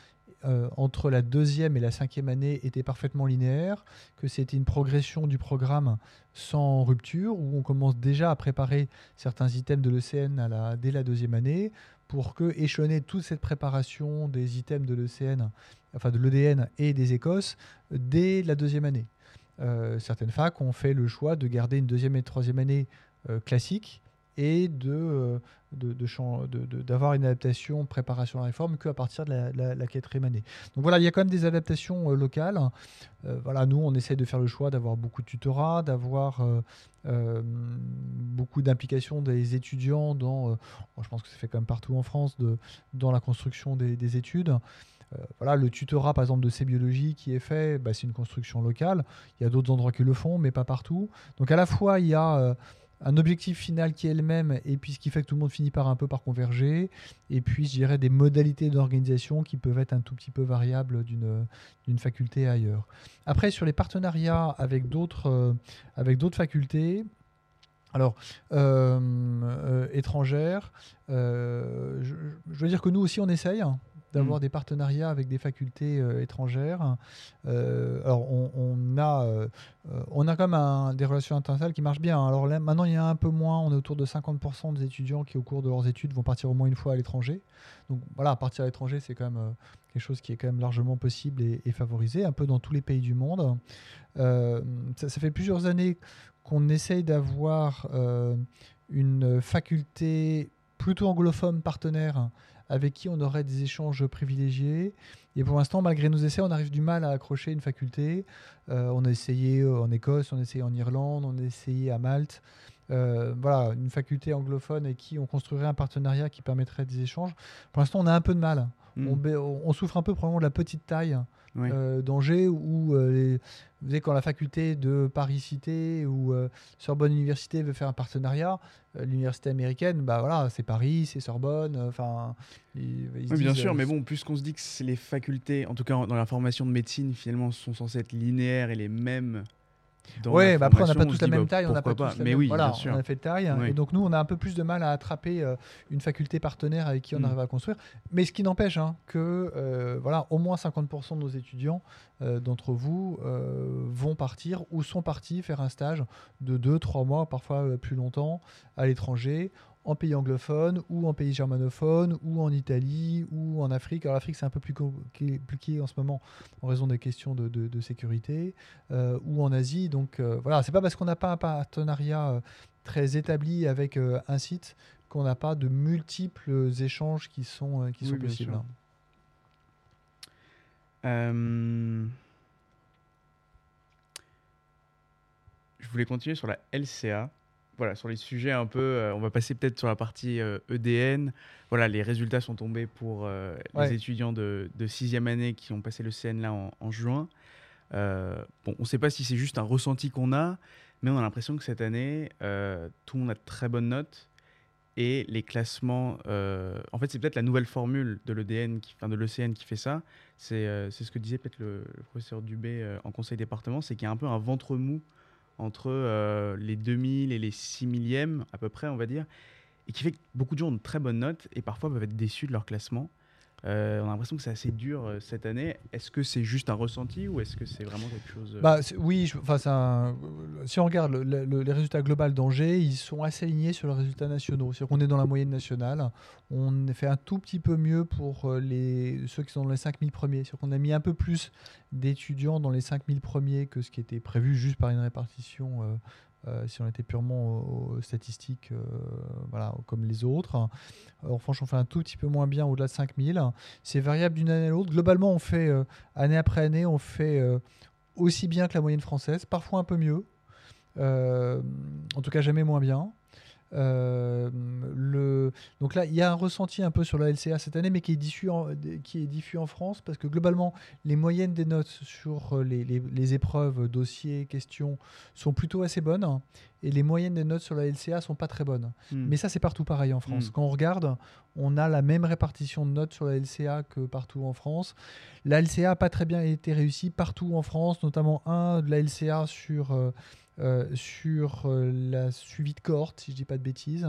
B: euh, entre la deuxième et la cinquième année était parfaitement linéaire, que c'était une progression du programme sans rupture, où on commence déjà à préparer certains items de l'ECN dès la deuxième année, pour que échelonner toute cette préparation des items de l'ECN, enfin de l'EDN et des Écosses, dès la deuxième année. Euh, certaines facs ont fait le choix de garder une deuxième et troisième année euh, classique et d'avoir de, de, une adaptation préparation à la réforme qu'à partir de la, quatrième année. Donc voilà, il y a quand même des adaptations euh, locales. Euh, voilà, nous, on essaie de faire le choix d'avoir beaucoup de tutorat, d'avoir euh, beaucoup d'implication des étudiants dans, je pense que c'est fait quand même partout en France, de, dans la construction des, études. voilà, le tutorat, par exemple, de ces biologies qui est fait, bah, c'est une construction locale. Il y a d'autres endroits qui le font, mais pas partout. Donc à la fois, il y a un objectif final qui est le même, et puis ce qui fait que tout le monde finit par un peu par converger, et puis je dirais des modalités d'organisation qui peuvent être un tout petit peu variables d'une, faculté à ailleurs. Après, sur les partenariats avec d'autres, euh, avec d'autres facultés, alors, euh, euh, étrangères, je, je, veux dire que nous aussi on essaye, hein d'avoir mm. des partenariats avec des facultés euh, étrangères. Euh, alors, on, a, euh, on a quand même des relations internationales qui marchent bien. Alors là, maintenant, il y a un peu moins. On est autour de 50% des étudiants qui, au cours de leurs études, vont partir au moins une fois à l'étranger. Donc voilà, partir à l'étranger, c'est quand même quelque chose qui est quand même largement possible et, favorisé, un peu dans tous les pays du monde. Ça, ça, fait plusieurs années qu'on essaye d'avoir une faculté plutôt anglophone partenaire avec qui on aurait des échanges privilégiés. Et pour l'instant, malgré nos essais, on arrive du mal à accrocher une faculté. Euh, on a essayé euh, en Écosse, on a essayé en Irlande, on a essayé à Malte. Euh, voilà, une faculté anglophone avec qui on construirait un partenariat qui permettrait des échanges. Pour l'instant, on a un peu de mal. Hmm. On, souffre un peu probablement de la petite taille d'Angers où les, vous savez, quand la faculté de Paris-Cité ou Sorbonne Université veut faire un partenariat, l'université américaine, bah voilà, c'est Paris, c'est Sorbonne, enfin.
D: oui, bien sûr, mais bon, puisqu'on se dit que les facultés, en tout cas dans la formation de médecine, finalement, sont censées être linéaires et les mêmes
B: oui, bah après on n'a pas tous la même bah, taille, on n'a pas tous
D: mais oui,
B: voilà, on a fait taille, et donc nous on a un peu plus de mal à attraper euh, une faculté partenaire avec qui on mm. arrive à construire, mais ce qui n'empêche hein, que euh, voilà, au moins 50% de nos étudiants euh, d'entre vous vont partir ou sont partis faire un stage de 2-3 mois, parfois plus longtemps, à l'étranger en pays anglophone ou en pays germanophone ou en Italie ou en Afrique. Alors l'Afrique c'est un peu plus compliqué en ce moment en raison des questions de, sécurité euh, ou en Asie. Donc euh, voilà, c'est pas parce qu'on n'a pas un partenariat euh, très établi avec un site qu'on n'a pas de multiples échanges qui sont, qui sont possibles.
D: Je voulais continuer sur la LCA voilà, sur les sujets un peu, euh, on va passer peut-être sur la partie EDN. Euh, e voilà, les résultats sont tombés pour euh, les étudiants de, de, sixième année qui ont passé le CN là en, juin. bon, on ne sait pas si c'est juste un ressenti qu'on a, mais on a l'impression que cette année, tout le monde a de très bonnes notes et les classements. en fait, c'est peut-être la nouvelle formule de l'EDN, enfin de l'ECN qui fait ça. C'est ce que disait peut-être le, le, professeur Dubé en conseil département, c'est qu'il y a un peu un ventre mou entre euh, les 2000 et les 6 millièmes à peu près, on va dire, et qui fait que beaucoup de gens ont de très bonnes notes et parfois peuvent être déçus de leur classement. Euh, on a l'impression que c'est assez dur euh, cette année. Est-ce que c'est juste un ressenti ou est-ce que c'est vraiment quelque chose euh,
B: Bah, oui, je, si on regarde les résultats globaux d'Angers, ils sont assez alignés sur les résultats nationaux. C'est-à-dire qu'on est dans la moyenne nationale. On fait un tout petit peu mieux pour les, ceux qui sont dans les 5000 premiers. C'est-à-dire qu'on a mis un peu plus d'étudiants dans les 5000 premiers que ce qui était prévu juste par une répartition euh, si on était purement statistiques euh, voilà, comme les autres. En revanche, on fait un tout petit peu moins bien au-delà de 5000. C'est variable d'une année à l'autre. Globalement, on fait, euh, année après année, on fait aussi bien que la moyenne française, parfois un peu mieux. en tout cas, jamais moins bien. Euh, le... Donc là, il y a un ressenti un peu sur la LCA cette année, mais qui est, diffus en, qui est diffus en France, parce que globalement, les moyennes des notes sur euh, les, les, épreuves, dossiers, questions, sont plutôt assez bonnes, et les moyennes des notes sur la LCA sont pas très bonnes. Hmm. Mais ça, c'est partout pareil en France. Hmm. Quand on regarde, on a la même répartition de notes sur la LCA que partout en France. La LCA n'a pas très bien été réussie partout en France, notamment un de la LCA sur... Euh, sur euh, la suivi de cohorte, si je dis pas de bêtises.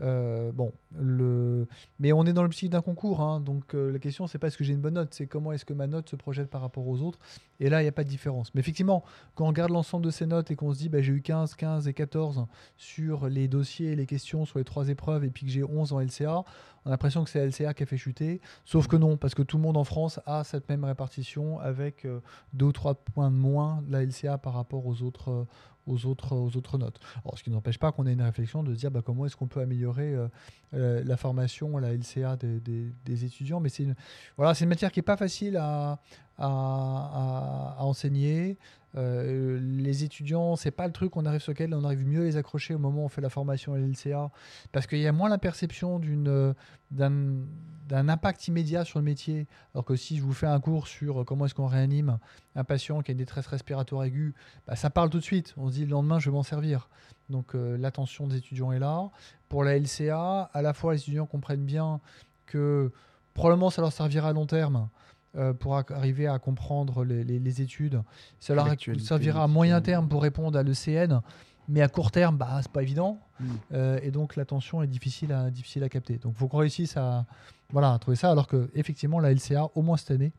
B: Euh, bon, le... mais on est dans psychique d'un concours, hein, donc la question c'est pas est-ce que j'ai une bonne note, c'est comment est-ce que ma note se projette par rapport aux autres. Et là, il n'y a pas de différence. Mais effectivement, quand on regarde l'ensemble de ces notes et qu'on se dit bah, j'ai eu 15, 15 et 14 sur les dossiers, les questions sur les trois épreuves, et puis que j'ai 11 en LCA, on a l'impression que c'est LCA qui a fait chuter. Sauf que non, parce que tout le monde en France a cette même répartition avec deux ou trois points de moins de la LCA par rapport aux autres, aux autres, aux autres notes. Alors, ce qui n'empêche pas qu'on ait une réflexion de dire bah, comment est-ce qu'on peut améliorer euh, euh, la formation, la LCA des, des, étudiants. Mais c'est une, voilà, une matière qui n'est pas facile à, à, enseigner. Euh, les étudiants, c'est pas le truc, on arrive sur lequel on arrive mieux à les accrocher au moment où on fait la formation à l'LCA, parce qu'il y a moins la perception d'une, d'un, d'un impact immédiat sur le métier. Alors que si je vous fais un cours sur comment est-ce qu'on réanime un patient qui a une détresse respiratoire aiguë, bah, ça parle tout de suite. On se dit le lendemain, je vais m'en servir. Donc euh, l'attention des étudiants est là. Pour la LCA, à la fois les étudiants comprennent bien que probablement ça leur servira à long terme euh, pour arriver à comprendre les, études. Ça leur servira à moyen terme pour répondre à l'ECN, mais à court terme, bah, c'est pas évident. Hmm. Euh, et donc l'attention est difficile à, difficile à capter. Donc il faut qu'on réussisse à, voilà, trouver ça, alors que effectivement la LCA, au moins cette année,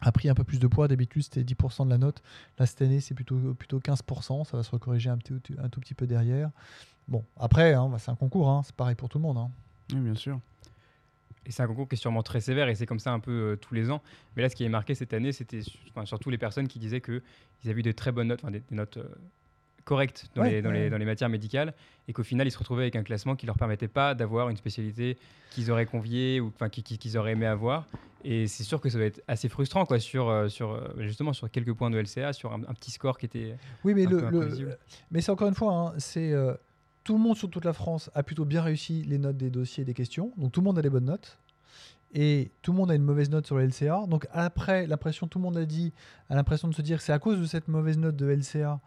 B: a pris un peu plus de poids. D'habitude, c'était 10% de la note. Là, cette année, c'est plutôt, plutôt 15%. Ça va se recorriger un, petit, un tout petit peu derrière. Bon, après, hein, bah, c'est un concours. Hein. c'est pareil pour tout le monde. Hein.
D: Oui, bien sûr.
C: Et c'est un concours qui est sûrement très sévère et c'est comme ça un peu euh, tous les ans. Mais là, ce qui est marqué cette année, c'était surtout les personnes qui disaient qu'ils avaient eu de très bonnes notes, des, des, notes euh, correctes dans, les, dans, les, dans, les, matières médicales et qu'au final, ils se retrouvaient avec un classement qui leur permettait pas d'avoir une spécialité qu'ils auraient conviée ou qu'ils auraient aimé avoir. Et c'est sûr que ça doit être assez frustrant, quoi, sur, euh, sur, justement sur quelques points de LCA, sur un, petit score qui était.
B: Oui, mais, le, mais c'est encore une fois, hein, c'est tout le monde sur toute la France a plutôt bien réussi les notes des dossiers et des questions. Donc tout le monde a des bonnes notes. Et tout le monde a une mauvaise note sur le LCA. Donc après, l'impression, tout le monde a dit, a l'impression de se dire c'est à cause de cette mauvaise note de LCA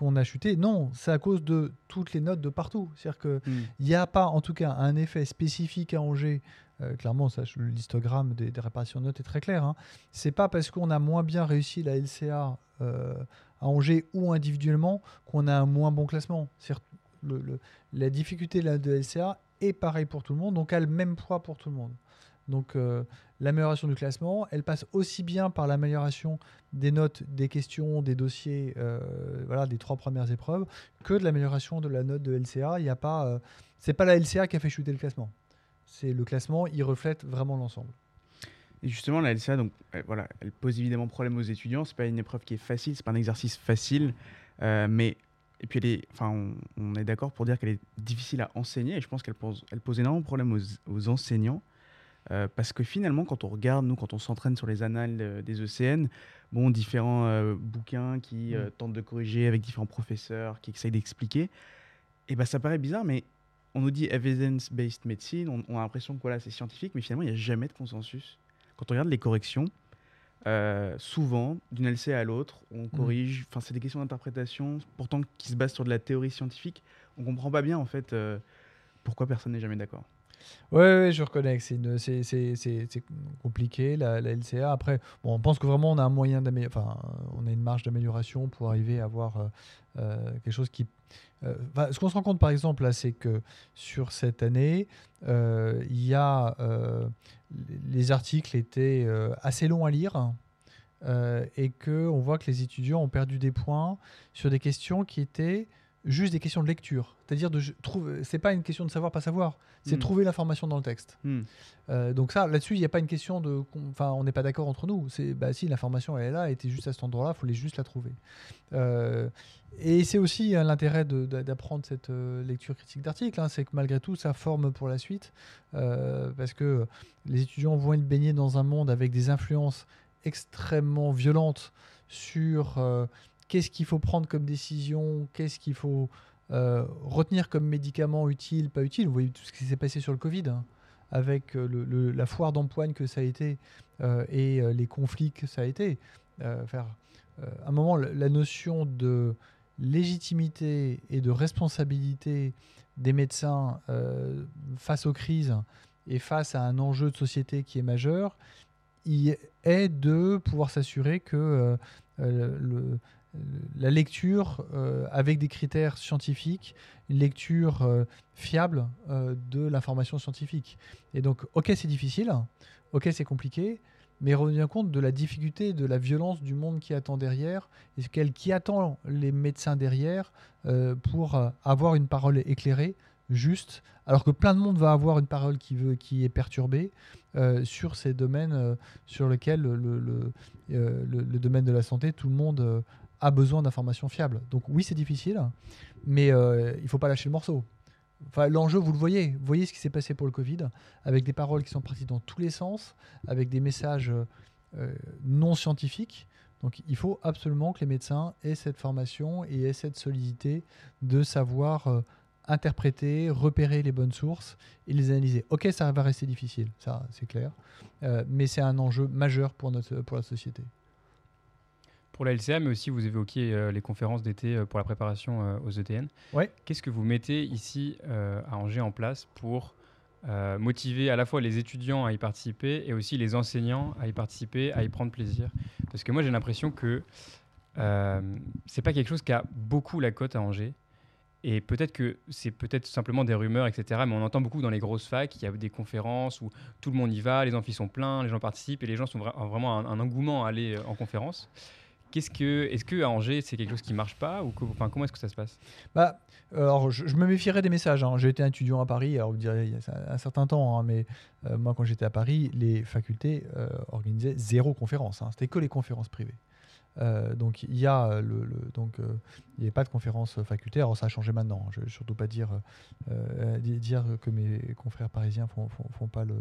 B: qu'on a chuté. Non, c'est à cause de toutes les notes de partout. C'est-à-dire qu'il n'y hmm. a pas, en tout cas, un effet spécifique à Angers. Euh, clairement, ça, le histogramme des, réparations de notes est très clair. Hein. C'est pas parce qu'on a moins bien réussi la LCA euh, à Angers ou individuellement qu'on a un moins bon classement. cest la difficulté de LCA est pareil pour tout le monde, donc a le même poids pour tout le monde. Donc euh, l'amélioration du classement, elle passe aussi bien par l'amélioration des notes, des questions, des dossiers, euh, voilà, des trois premières épreuves, que de l'amélioration de la note de LCA. Il y a pas, euh, c'est pas la LCA qui a fait chuter le classement. C'est le classement, il reflète vraiment l'ensemble.
D: Et justement, la LCA, donc, voilà, elle pose évidemment problème aux étudiants. C'est pas une épreuve qui est facile, c'est pas un exercice facile, mais et puis, elle est, enfin, on, est d'accord pour dire qu'elle est difficile à enseigner. Et je pense qu'elle pose, elle pose énormément de problèmes aux, enseignants. Euh, parce que finalement, quand on regarde, nous, quand on s'entraîne sur les annales euh, des ECN, bon, différents euh, bouquins qui mm. tentent de corriger avec différents professeurs, qui essayent d'expliquer, et eh ben, ça paraît bizarre, mais on nous dit evidence-based medicine, on, on, a l'impression que voilà, c'est scientifique, mais finalement, il n'y a jamais de consensus. Quand on regarde les corrections, souvent, d'une LC à l'autre, on mm. corrige. Enfin, c'est des questions d'interprétation, pourtant qui se basent sur de la théorie scientifique. On comprend pas bien en fait pourquoi personne n'est jamais d'accord.
B: Oui, ouais, je reconnais que c'est compliqué, la, LCA. Après, bon, on pense que vraiment on a un moyen d'améliorer, enfin, on a une marge d'amélioration pour arriver à avoir euh, euh, quelque chose qui. euh, ce qu'on se rend compte, par exemple, là, c'est que sur cette année, il y a. les articles étaient assez longs à lire. et que on voit que les étudiants ont perdu des points sur des questions qui étaient juste des questions de lecture. C'est-à-dire, de c'est pas une question de savoir pas savoir, c'est
D: Hmm.
B: trouver l'information dans le texte.
D: Hmm.
B: Euh, donc ça, là-dessus, il n'y a pas une question de, enfin, on n'est pas d'accord entre nous. C'est, bah si, l'information elle est là, elle était juste à cet endroit-là, il fallait juste la trouver. Euh, et c'est aussi hein, l'intérêt d'apprendre cette euh, lecture critique d'articles, hein, c'est que malgré tout, ça forme pour la suite, parce que les étudiants vont être baignés dans un monde avec des influences extrêmement violentes sur qu'est-ce qu'il faut prendre comme décision, qu'est-ce qu'il faut euh, retenir comme médicament utile, pas utile. Vous voyez tout ce qui s'est passé sur le Covid, hein, avec euh, la foire d'empoigne que ça a été euh, et les conflits que ça a été. À un moment, la, notion de légitimité et de responsabilité des médecins face aux crises et face à un enjeu de société qui est majeur, il est de pouvoir s'assurer que le- la lecture euh, avec des critères scientifiques, une lecture euh, fiable euh, de l'information scientifique. Et donc, ok, c'est difficile, ok, c'est compliqué, mais revenez compte de la difficulté, de la violence du monde qui attend derrière, et qui attend les médecins derrière pour avoir une parole éclairée, juste, alors que plein de monde va avoir une parole qui, veut, qui est perturbée sur ces domaines sur lesquels le, le, domaine de la santé, tout le monde a besoin d'informations fiables. Donc oui, c'est difficile, mais euh, il faut pas lâcher le morceau. Enfin, l'enjeu, vous le voyez. Vous voyez ce qui s'est passé pour le Covid, avec des paroles qui sont parties dans tous les sens, avec des messages euh, non scientifiques. Donc il faut absolument que les médecins aient cette formation et aient cette solidité de savoir euh, interpréter, repérer les bonnes sources et les analyser. Ok, ça va rester difficile, ça c'est clair, mais c'est un enjeu majeur pour, notre, pour la société.
C: Pour la LCA, mais aussi vous évoquiez euh, les conférences d'été euh, pour la préparation euh, aux ETN.
B: Ouais.
C: Qu'est-ce que vous mettez ici à Angers en place pour motiver à la fois les étudiants à y participer et aussi les enseignants à y participer, à y prendre plaisir? Parce que moi j'ai l'impression que c'est pas quelque chose qui a beaucoup la cote à Angers. Et peut-être que c'est peut-être simplement des rumeurs, etc. Mais on entend beaucoup dans les grosses facs, il y a des conférences où tout le monde y va, les amphis sont pleins, les gens participent et les gens sont vra- ont vraiment un, un engouement à aller en conférence. Qu'est-ce que, est-ce que à Angers c'est quelque chose qui marche pas ou comment est-ce que ça se passe?
B: Bah, alors, je, je me méfierais des messages. hein. J'ai été étudiant à Paris, alors vous direz, il y a un certain temps, hein, mais euh, moi, quand j'étais à Paris, les facultés euh, organisaient zéro conférence. hein. C'était que les conférences privées. Euh, donc, il y a euh, le, donc, euh, n'y avait pas de conférence facultaire. Alors, ça a changé maintenant. hein. Je ne veux surtout pas dire, euh, euh, di- dire que mes confrères parisiens font, font, font pas le,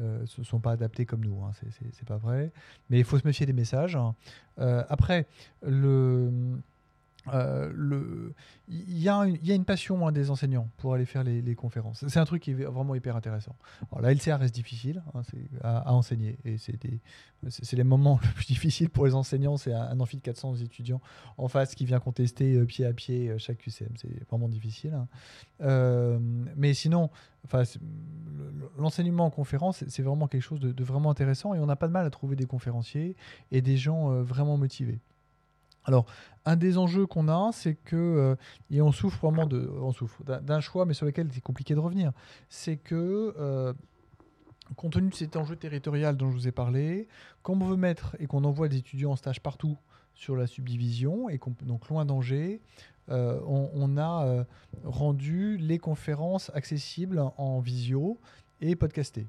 B: euh, sont pas adaptés comme nous. Hein. C'est- pas vrai. Mais il faut se méfier des messages. hein. Euh, après, le. Euh, il y, a une- passion hein, des enseignants pour aller faire les, conférences. C'est un truc qui est vraiment hyper intéressant. La LCA reste difficile hein, à, enseigner et c'est les moments les plus difficiles pour les enseignants. C'est un, un amphi de 400 étudiants en face qui vient contester euh, pied à pied euh, chaque QCM. C'est vraiment difficile. hein. Mais sinon, l'enseignement en conférence, c'est- vraiment quelque chose de, vraiment intéressant et on n'a pas de mal à trouver des conférenciers et des gens vraiment motivés. Alors, un des enjeux qu'on a, c'est que, euh, et on souffre vraiment d'un- choix, mais sur lequel c'est compliqué de revenir, c'est que, euh, compte tenu de cet enjeu territorial dont je vous ai parlé, quand on veut mettre et qu'on envoie des étudiants en stage partout sur la subdivision, et donc loin d'Angers, euh, on, a rendu les conférences accessibles en visio et podcastées.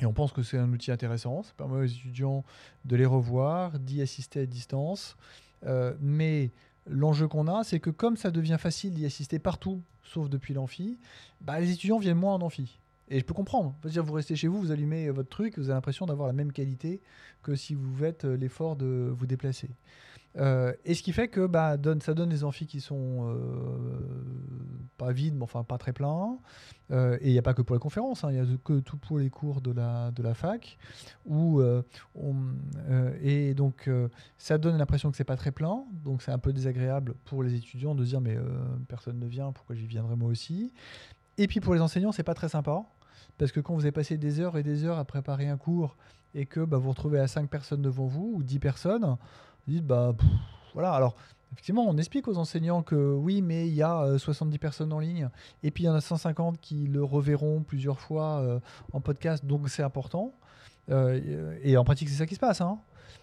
B: Et on pense que c'est un outil intéressant, ça permet aux étudiants de les revoir, d'y assister à distance. Euh, mais l'enjeu qu'on a, c'est que comme ça devient facile d'y assister partout, sauf depuis l'amphi, bah, les étudiants viennent moins en amphi. Et je peux comprendre. Dire, vous restez chez vous, vous allumez votre truc, vous avez l'impression d'avoir la même qualité que si vous faites euh, l'effort de vous déplacer. Euh, et ce qui fait que bah, ça donne des amphis qui sont euh, pas vides, mais enfin pas très pleins. Euh, et il n'y a pas que pour les conférences, hein, il y a que tout pour les cours de la, fac. Où, euh, euh, et donc euh, ça donne l'impression que c'est pas très plein, donc c'est un peu désagréable pour les étudiants de dire mais euh, personne ne vient, pourquoi j'y viendrai moi aussi? Et puis pour les enseignants, c'est pas très sympa Parce que quand vous avez passé des heures et des heures à préparer un cours et que bah, vous retrouvez à 5 personnes devant vous ou 10 personnes, vous dites, bah, voilà. Alors, effectivement, on explique aux enseignants que oui, mais il y a euh, 70 personnes en ligne et puis il y en a 150 qui le reverront plusieurs fois euh, en podcast, donc c'est important. Euh, et en pratique, c'est ça qui se passe. Hein.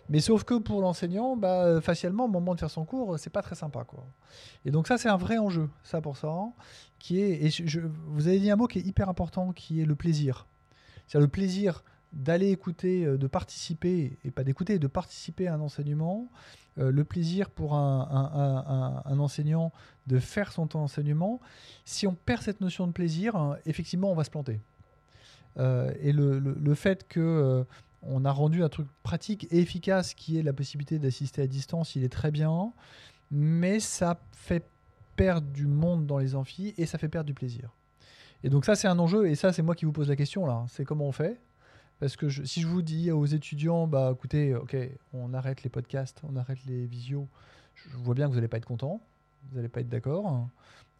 B: Mais sauf que pour l'enseignant, bah, euh, facialement, au moment de faire son cours, c'est pas très sympa. Quoi. Et donc ça, c'est un vrai enjeu, ça pour ça, qui est, et vous avez dit un mot qui est hyper important, qui est le plaisir. C'est-à-dire le plaisir d'aller écouter, euh, de participer, et pas d'écouter, de participer à un enseignement, euh, le plaisir pour un, enseignant de faire son temps d'enseignement. Si on perd cette notion de plaisir, hein, effectivement, on va se planter. Et le, fait que on a rendu un truc pratique et efficace qui est la possibilité d'assister à distance, il est très bien, mais ça fait perdre du monde dans les amphis et ça fait perdre du plaisir. Et donc ça c'est un enjeu et ça c'est moi qui vous pose la question là, c'est comment on fait? Parce que si je vous dis aux étudiants, bah écoutez, ok, on arrête les podcasts, on arrête les visios, je vois bien que vous n'allez pas être content, vous n'allez pas être d'accord.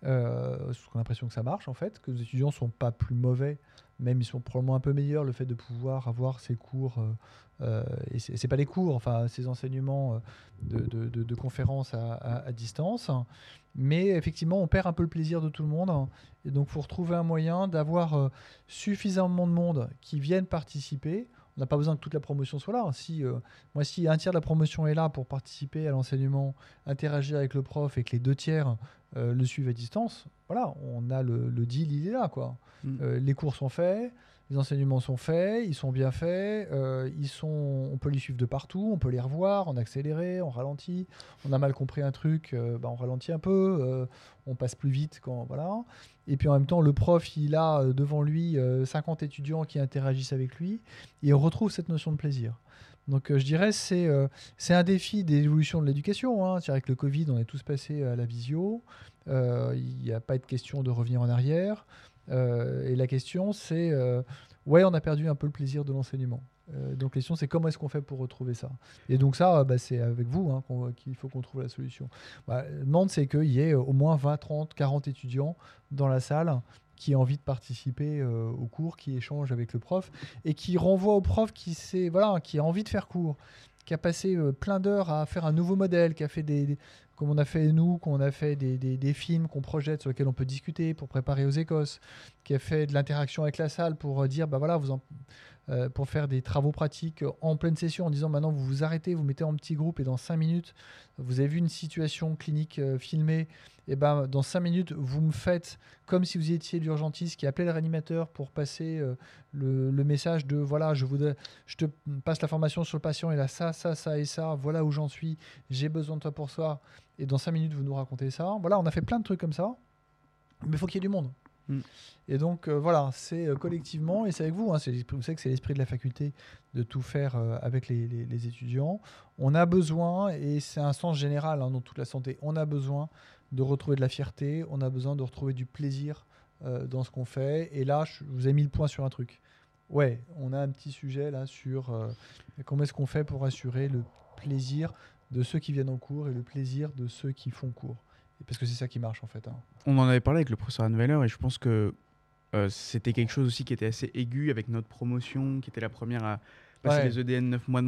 B: Euh, parce qu'on a l'impression que ça marche en fait, que les étudiants sont pas plus mauvais, même ils sont probablement un peu meilleurs. Le fait de pouvoir avoir ces cours, euh, euh, et c'est pas les cours, enfin ces enseignements euh, de, conférences à, distance, mais effectivement on perd un peu le plaisir de tout le monde. Et donc faut retrouver un moyen d'avoir euh, suffisamment de monde qui viennent participer. On n'a pas besoin que toute la promotion soit là. Si, moi, si un tiers de la promotion est là pour participer à l'enseignement, interagir avec le prof et que les deux tiers euh, le suivent à distance, voilà, on a le, le deal, il est là. Quoi.
D: Mm.
B: Euh, les cours sont faits, les enseignements sont faits, ils sont bien faits, euh, ils sont, on peut les suivre de partout, on peut les revoir en accéléré, en ralenti. On a mal compris un truc, bah, on ralentit un peu, on passe plus vite quand voilà. Et puis en même temps, le prof, il a devant lui euh, 50 étudiants qui interagissent avec lui, et on retrouve cette notion de plaisir. Donc euh, je dirais c'est euh, c'est un défi d'évolution de l'éducation. Hein. Que le Covid, on est tous passés à la visio. Euh, Il n'y a pas de question de revenir en arrière. Et la question, c'est ouais, on a perdu un peu le plaisir de l'enseignement. Donc la question, c'est comment est-ce qu'on fait pour retrouver ça? Et donc ça, bah, c'est avec vous hein, qu'il faut qu'on trouve la solution. Bah, demande, c'est qu'il y ait au moins 20, 30, 40 étudiants dans la salle qui aient envie de participer euh, au cours, qui échangent avec le prof et qui renvoient au prof qui, voilà, qui a envie de faire cours, qui a passé euh, plein d'heures à faire un nouveau modèle, qui a fait des, comme on a fait nous, qu'on a fait des, des- des films qu'on projette sur lesquels on peut discuter pour préparer aux Écosses, qui a fait de l'interaction avec la salle pour euh, dire, bah voilà, vous en- euh, pour faire des travaux pratiques en pleine session en disant maintenant vous vous arrêtez, vous mettez en petit groupe et dans 5 minutes, vous avez vu une situation clinique euh, filmée, et ben dans 5 minutes, vous me faites comme si vous étiez l'urgentiste qui appelait le réanimateur pour passer euh, le, message de voilà, je te passe la formation sur le patient, et là ça, ça, ça et ça, voilà où j'en suis, j'ai besoin de toi pour ça, et dans 5 minutes, vous nous racontez ça. Voilà, on a fait plein de trucs comme ça, mais il faut qu'il y ait du monde.
D: Mm.
B: Et donc euh, voilà, c'est euh, collectivement, et c'est avec vous, hein, vous savez que c'est l'esprit de la faculté de tout faire euh, avec les, étudiants. On a besoin, et c'est un sens général hein, dans toute la santé, on a besoin de retrouver de la fierté, on a besoin de retrouver du plaisir dans ce qu'on fait. Et là, je vous ai mis le point sur un truc. Ouais, on a un petit sujet là sur comment est-ce qu'on fait pour assurer le plaisir de ceux qui viennent en cours et le plaisir de ceux qui font cours. Parce que c'est ça qui marche en fait. hein.
D: On en avait parlé avec le professeur Anweiler et je pense que euh, c'était quelque chose aussi qui était assez aigu avec notre promotion, qui était la première à passer
B: Ouais.
D: les EDN 9 mois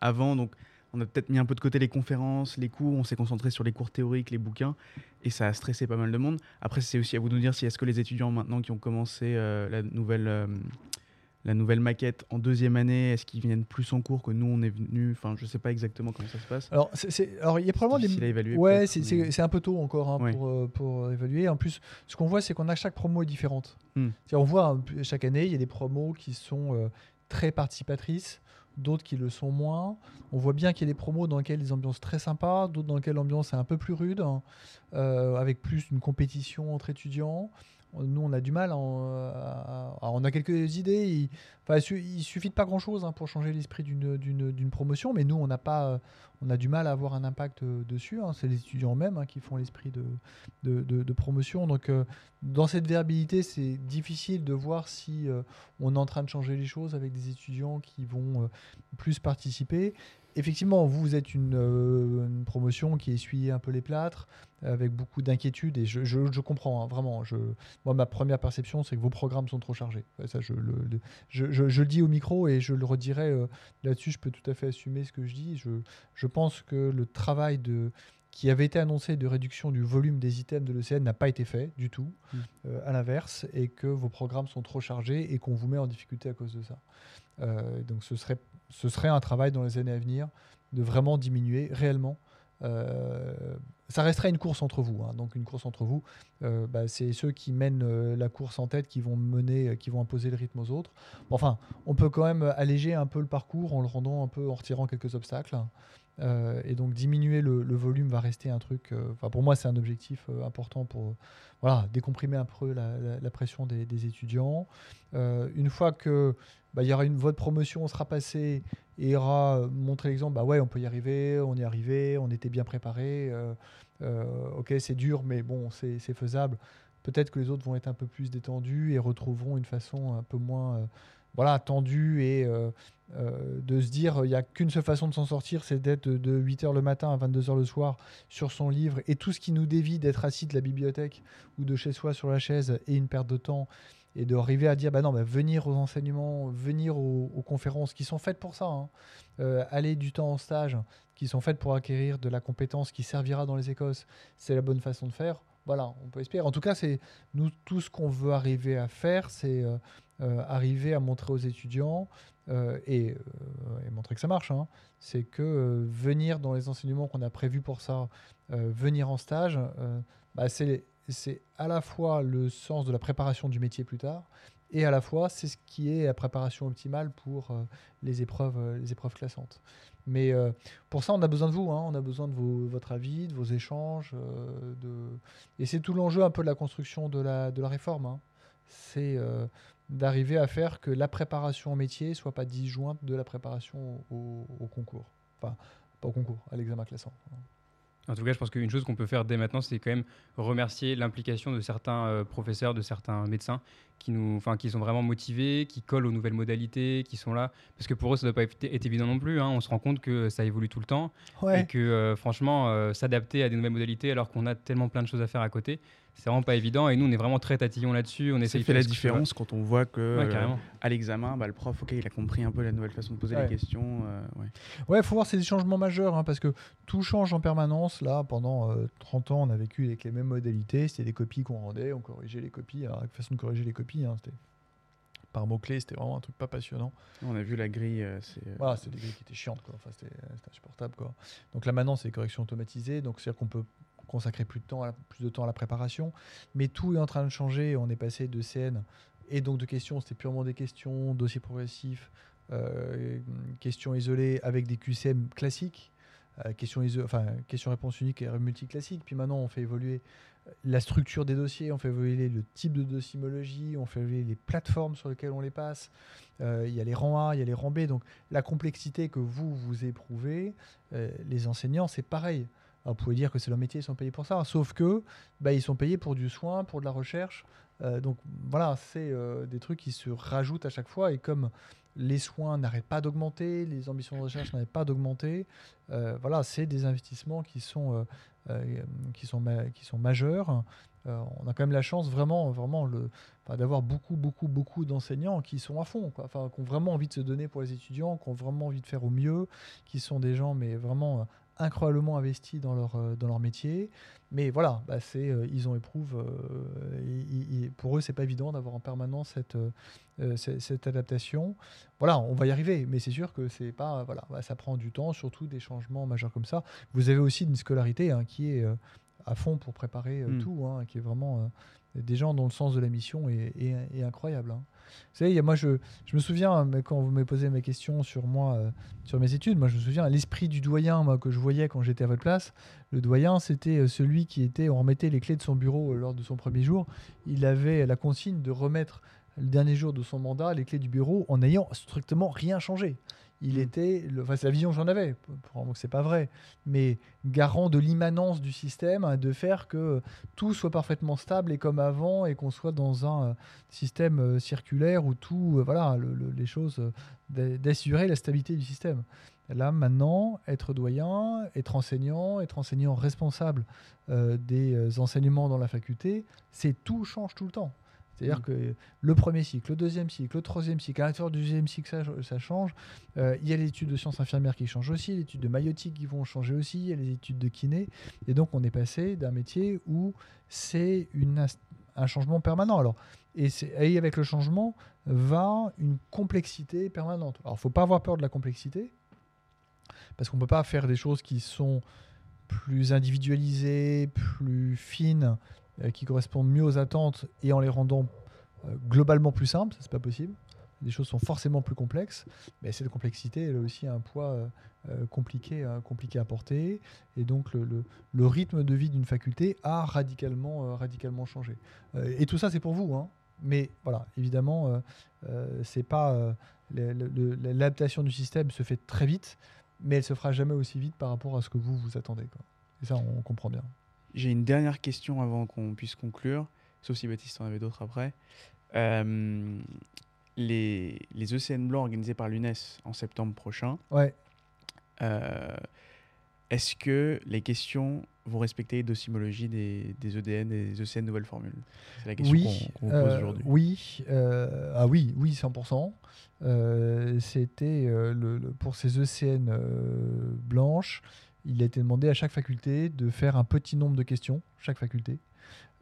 D: avant. Donc on a peut-être mis un peu de côté les conférences, les cours, on s'est concentré sur les cours théoriques, les bouquins, et ça a stressé pas mal de monde. Après, c'est aussi à vous de nous dire si est-ce que les étudiants maintenant qui ont commencé euh, la nouvelle... euh, la nouvelle maquette en deuxième année, est-ce qu'ils viennent plus en cours que nous on est venus Enfin, je sais pas exactement comment ça se passe.
B: Alors, c'est- c'est- alors il y a probablement
D: difficile à
B: des.
D: évaluer,
B: Ouais, c'est
D: mais-
B: un peu tôt encore hein,
D: Ouais.
B: pour, euh, pour évaluer. En plus, ce qu'on voit, c'est qu'on a chaque promo est différente.
D: Hmm.
B: On voit hein, chaque année, il y a des promos qui sont euh, très participatrices, d'autres qui le sont moins. On voit bien qu'il y a des promos dans lesquelles les ambiances très sympas, d'autres dans lesquelles l'ambiance est un peu plus rude, hein, euh, avec plus une compétition entre étudiants. Nous, on a du mal. à- on a quelques idées. Il, enfin, il su- il suffit pas grand-chose hein, pour changer l'esprit d'une- promotion, mais nous, on n'a pas, euh, on a du mal à avoir un impact euh, dessus. hein. C'est les étudiants eux-mêmes hein, qui font l'esprit de, promotion. Donc, euh, dans cette variabilité, c'est difficile de voir si euh, on est en train de changer les choses avec des étudiants qui vont euh, plus participer. Effectivement, vous, êtes une, euh, une promotion qui essuie un peu les plâtres, avec beaucoup d'inquiétude, et je, je- je comprends, hein, vraiment. Je, moi, ma première perception, c'est que vos programmes sont trop chargés. Ouais, Ça, je, le, le- je, je- je le dis au micro, et je le redirai euh, là-dessus, je peux tout à fait assumer ce que je dis. Je, je pense que le travail de, qui avait été annoncé de réduction du volume des items de l'ECN n'a pas été fait du tout,
D: Mm.
B: euh, à l'inverse, et que vos programmes sont trop chargés et qu'on vous met en difficulté à cause de ça. Euh, donc ce serait, ce serait un travail dans les années à venir de vraiment diminuer réellement. Euh, ça resterait une course entre vous, hein. donc une course entre vous, euh, bah, c'est ceux qui mènent euh, la course en tête qui vont mener, qui vont imposer le rythme aux autres. Enfin, on peut quand même alléger un peu le parcours en le rendant un peu, en retirant quelques obstacles. Et donc diminuer le, volume va rester un truc. pour moi, c'est un objectif important pour voilà décomprimer un peu la, pression des, des étudiants. Une fois que bah, il y aura une votre promotion sera passée et aura euh, montré l'exemple, bah ouais, on peut y arriver, on y est arrivé, on était bien préparé. euh, euh, ok, c'est dur, mais bon, c'est faisable. Peut-être que les autres vont être un peu plus détendus et retrouveront une façon un peu moins voilà, tendue et de se dire il n'y a qu'une seule façon de s'en sortir, c'est d'être de 8h le matin à 22h le soir sur son livre et tout ce qui nous dévie d'être assis de la bibliothèque ou de chez soi sur la chaise est une perte de temps et d'arriver à dire bah non bah venir aux enseignements venir aux, conférences qui sont faites pour ça hein. Euh, aller du temps en stage qui sont faites pour acquérir de la compétence qui servira dans les écoles c'est la bonne façon de faire. Voilà on peut espérer. En tout cas c'est nous tout ce qu'on veut arriver à faire c'est euh, euh, arriver à montrer aux étudiants et, montrer que ça marche hein, c'est que venir dans les enseignements qu'on a prévus pour ça venir en stage bah, c'est c'est à la fois le sens de la préparation du métier plus tard et à la fois c'est ce qui est la préparation optimale pour euh, les épreuves euh, les épreuves classantes. Mais euh, pour ça on a besoin de vous hein, on a besoin de votre avis de vos échanges de... et c'est tout l'enjeu un peu de la construction de la, de la réforme hein. c'est d'arriver à faire que la préparation au métier soit pas disjointe de la préparation au, au concours. Enfin pas au concours à l'examen classant
C: En tout cas, je pense qu'une chose qu'on peut faire dès maintenant, c'est quand même remercier l'implication de certains euh, professeurs, de certains médecins qui, nous, enfin, qui sont vraiment motivés, qui collent aux nouvelles modalités, qui sont là. Parce que pour eux, ça ne doit pas être, évident non plus. hein. On se rend compte que ça évolue tout le temps. Et que euh, franchement, euh, s'adapter à des nouvelles modalités alors qu'on a tellement plein de choses à faire à côté, c'est vraiment pas évident. Et nous, on est vraiment très tatillons là-dessus. On
D: Ça
C: essaye de
D: fait la différence quand on voit que
C: Ouais,
D: euh, à l'examen, bah, le prof, ok, il a compris un peu la nouvelle façon de poser
B: Ouais.
D: les questions. euh, ouais.
B: Faut voir ces changements majeurs, hein, parce que tout change en permanence. Là, pendant euh, 30 ans, on a vécu avec les mêmes modalités. C'était des copies qu'on rendait, on corrigeait les copies. Alors, la façon de corriger les copies, hein, c'était par mots-clés, c'était vraiment un truc pas passionnant.
D: On a vu la grille, euh, c'est. euh,
B: Voilà, c'était des grilles qui étaient chiantes, quoi. Enfin, c'était c'était insupportable, quoi. Donc là, maintenant, c'est des corrections automatisées. Donc, c'est-à-dire qu'on peut consacrer plus de temps, à la- plus de temps à la préparation. Mais tout est en train de changer. On est passé de CN et donc de questions, c'était purement des questions, dossier progressif, euh, questions isolées avec des QCM classiques, euh, questions iso- enfin, questions-réponses uniques et multiclassiques. Puis maintenant, on fait évoluer la structure des dossiers, on fait évoluer le type de docimologie, on fait évoluer les plateformes sur lesquelles on les passe. Euh, Il y a les rangs A, il y a les rangs B. Donc la complexité que vous, vous éprouvez, euh, les enseignants, c'est pareil. Alors, vous pouvez dire que c'est leur métier, ils sont payés pour ça. Sauf que bah, ils sont payés pour du soin, pour de la recherche. Euh, donc voilà, c'est des trucs qui se rajoutent à chaque fois. Et comme les soins n'arrêtent pas d'augmenter, les ambitions de recherche n'arrêtent pas d'augmenter, voilà, c'est des investissements qui sont, qui sont, qui sont majeurs. Euh, on a quand même la chance vraiment, vraiment le, d'avoir beaucoup, beaucoup, beaucoup d'enseignants qui sont à fond, quoi. Enfin, qui ont vraiment envie de se donner pour les étudiants, qui ont vraiment envie de faire au mieux, qui sont des gens, mais vraiment euh, incroyablement investis dans leur, euh, dans leur métier. Mais voilà, bah, c'est, euh, ils en éprouvent. euh, pour eux, c'est pas évident d'avoir en permanence cette, cette, cette adaptation. Voilà, on va y arriver, mais c'est sûr que c'est pas, voilà, bah, ça prend du temps, surtout des changements majeurs comme ça. Vous avez aussi une scolarité hein, qui est à fond pour préparer
D: Mm.
B: tout, hein, qui est vraiment des gens dont le sens de la mission est, est- est incroyable. hein. Vous savez, moi, je, me souviens, hein, quand vous m'avez posé mes questions sur moi, euh, sur mes études, moi, je me souviens, l'esprit du doyen que je voyais quand j'étais à votre place, le doyen, c'était euh, celui qui était, on remettait les clés de son bureau euh, lors de son premier jour, il avait la consigne de remettre le dernier jour de son mandat les clés du bureau en n'ayant strictement rien changé. Il était, enfin c'est la vision que j'en avais, probablement que c'est pas vrai, mais garant de l'immanence du système, hein, de faire que tout soit parfaitement stable et comme avant, et qu'on soit dans un euh, système euh, circulaire où tout, euh, voilà, le- le- les choses, d'a- d'assurer la stabilité du système. Là maintenant, être doyen, être enseignant, être enseignant responsable des enseignements dans la faculté, c'est tout change tout le temps. C'est-à-dire
D: Mm.
B: que le premier cycle, le deuxième cycle, le troisième cycle, à l'intérieur du deuxième cycle, ça, ça change. Euh, il y a les études de sciences infirmières qui changent aussi, les études de maïotique qui vont changer aussi, il y a les études de kiné. Et donc, on est passé d'un métier où c'est une un changement permanent. Alors, et, avec le changement va une complexité permanente. Alors, il ne faut pas avoir peur de la complexité, parce qu'on ne peut pas faire des choses qui sont plus individualisées, plus fines, qui correspondent mieux aux attentes et en les rendant euh, globalement plus simples. C'est pas possible. Les choses sont forcément plus complexes, mais cette complexité, elle a aussi un poids euh, euh, compliqué, euh, compliqué à porter. Et donc, le, le- rythme de vie d'une faculté a radicalement, euh, radicalement changé. Euh, et tout ça, c'est pour vous. hein. Mais voilà, évidemment, euh, euh, c'est pas euh, l'adaptation du système se fait très vite, mais elle se fera jamais aussi vite par rapport à ce que vous vous attendez. Quoi. Et ça, on comprend bien.
D: J'ai une dernière question avant qu'on puisse conclure, sauf si Baptiste en avait d'autres après. Euh, les, les ECN blancs organisés par l'UNES en septembre prochain,
B: Ouais.
D: euh, est-ce que les questions vont respecter les des, des EDN et des ECN nouvelles formules C'est la question
B: Oui,
D: qu'on vous pose
B: euh,
D: aujourd'hui.
B: oui, euh, ah oui, oui, 100%. Euh, C'était le, le- pour ces ECN blanches, il a été demandé à chaque faculté de faire un petit nombre de questions, chaque faculté,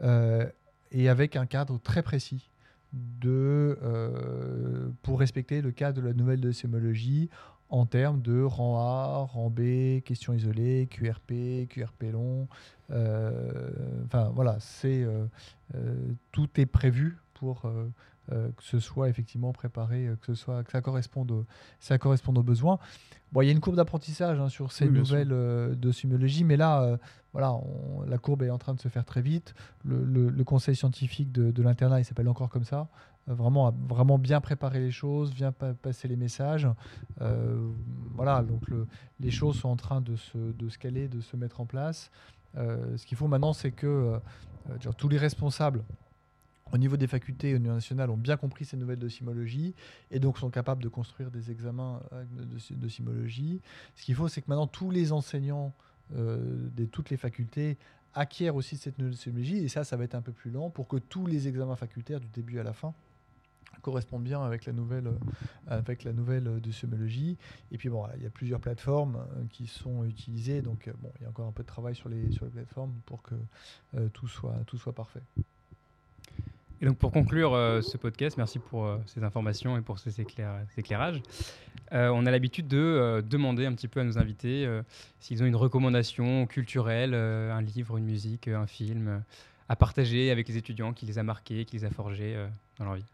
B: euh, et avec un cadre très précis de, euh, pour respecter le cadre de la nouvelle docémologie en termes de rang A, rang B, questions isolées, QRP, QRP long. euh, Enfin voilà, c'est tout est prévu pour euh, que ce soit effectivement préparé, euh, que ce soit que ça corresponde, au- ça corresponde aux besoins. Bon, il y a une courbe d'apprentissage hein, sur ces
D: Oui,
B: nouvelles euh, docimologies, mais là, euh, voilà, on- la courbe est en train de se faire très vite. Le, le- le conseil scientifique de, de l'internat, il s'appelle encore comme ça. vraiment, vraiment bien préparer les choses, bien pa- passer les messages. Voilà, donc le- les choses sont en train de se, de se caler, de se mettre en place. Ce qu'il faut maintenant, c'est que tous les responsables au niveau des facultés au niveau national ont bien compris ces nouvelles docimologies et donc sont capables de construire des examens euh, de doci- docimologie. Ce qu'il faut, c'est que maintenant tous les enseignants euh, de toutes les facultés acquièrent aussi cette nouvelle docimologie et ça, ça va être un peu plus lent pour que tous les examens facultaires du début à la fin correspondent bien avec la nouvelle, euh, avec la. Et puis bon, il y a plusieurs plateformes qui sont utilisées, donc bon, il y a encore un peu de travail sur les, plateformes pour que tout soit parfait.
C: Et donc pour conclure euh, ce podcast, merci pour euh, ces informations et pour ces, éclair- ces éclairages. Euh, on a l'habitude de demander un petit peu à nos invités s'ils ont une recommandation culturelle, un livre, une musique, un film à partager avec les étudiants qui les a marqués, qui les a forgés dans leur vie.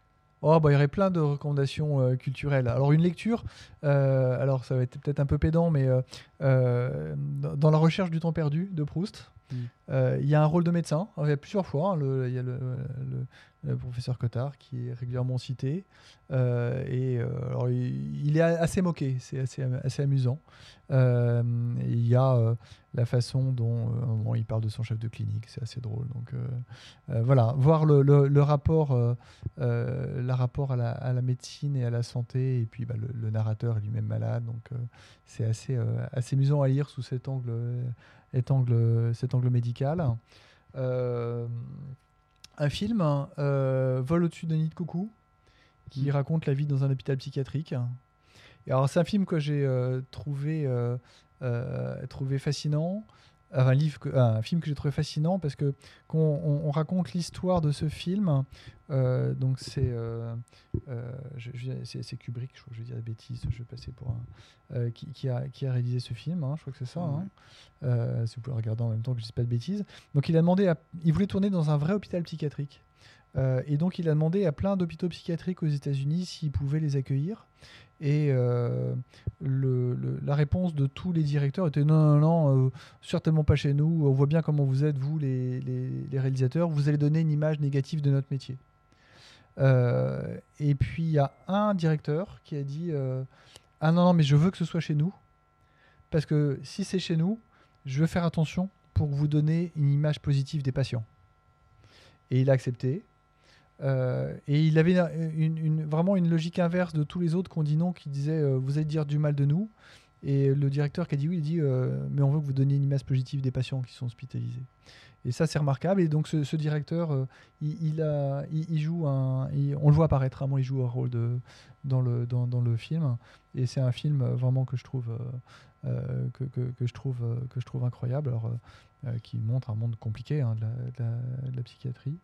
B: Oh, bah, il y aurait plein de recommandations euh, culturelles. Alors, une lecture, euh, alors ça va être peut-être un peu pédant, mais euh, dans La recherche du temps perdu de Proust,
D: Mm.
B: euh, il y a un rôle de médecin. Alors, il y a plusieurs fois. hein, le- il y a le, le- le professeur Cotard qui est régulièrement cité. Euh, et euh, alors, il, est assez moqué, c'est assez, assez amusant. Euh, il y a la façon dont il parle de son chef de clinique, c'est assez drôle. Donc voilà, voir le, rapport, rapport à la, médecine et à la santé, et puis bah, le, narrateur est lui-même malade, donc c'est assez, assez amusant à lire sous cet angle, cet angle médical. Un film, euh, Vol au-dessus d'un nid de coucou, qui raconte la vie dans un hôpital psychiatrique. Et alors, c'est un film que j'ai euh, trouvé, euh, euh, trouvé fascinant. Un, livre que- un film que j'ai trouvé fascinant parce que qu'on on, on raconte l'histoire de ce film. euh, donc, c'est euh, euh, c'est c'est Kubrick, je je vais dire des bêtises, je vais passer pour un. qui, qui a, qui a réalisé ce film, hein, je crois que c'est ça. hein. Si vous pouvez regarder en même temps que je ne dise pas de bêtises. Donc, il a demandé à- il voulait tourner dans un vrai hôpital psychiatrique. Et donc, il a demandé à plein d'hôpitaux psychiatriques aux États-Unis s'ils pouvaient les accueillir. Et euh, la réponse de tous les directeurs était non, non, non, euh, certainement pas chez nous. On voit bien comment vous êtes, vous, les, réalisateurs. Vous allez donner une image négative de notre métier. Euh, et puis, il y a un directeur qui a dit Ah non, non, mais je veux que ce soit chez nous. Parce que si c'est chez nous, je veux faire attention pour vous donner une image positive des patients. Et il a accepté. Euh, et il avait vraiment une logique inverse de tous les autres qui ont dit non, qui disaient euh, vous allez dire du mal de nous. Et le directeur qui a dit oui, il dit euh, mais on veut que vous donniez une image positive des patients qui sont hospitalisés. Et ça, c'est remarquable. Et donc, ce, directeur, il, joue un. on le voit apparaître, vraiment, il joue un rôle dans, le, film. Et c'est un film vraiment que je trouve, que, je trouve, que je trouve incroyable. Qui montre un monde compliqué hein, de la psychiatrie.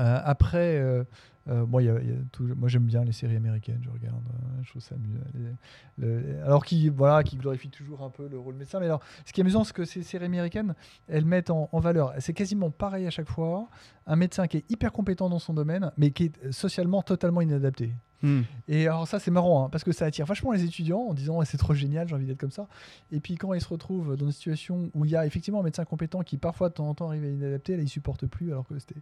B: Euh, après, euh, euh, moi, j'aime bien les séries américaines, je regarde, je trouve ça amusant. Alors qui, voilà, qui glorifie toujours un peu le rôle médecin. Mais alors, ce qui est amusant, c'est que ces séries américaines, elles mettent en, en valeur, c'est quasiment pareil à chaque fois, un médecin qui est hyper compétent dans son domaine, mais qui est socialement totalement inadapté.
D: Hmm.
B: Et alors ça c'est marrant hein, parce que ça attire vachement les étudiants en disant c'est trop génial, j'ai envie d'être comme ça. Et puis quand ils se retrouvent dans une situation où il y a effectivement un médecin compétent qui parfois de temps en temps arrive à inadapter, là ils supportent plus alors que c'était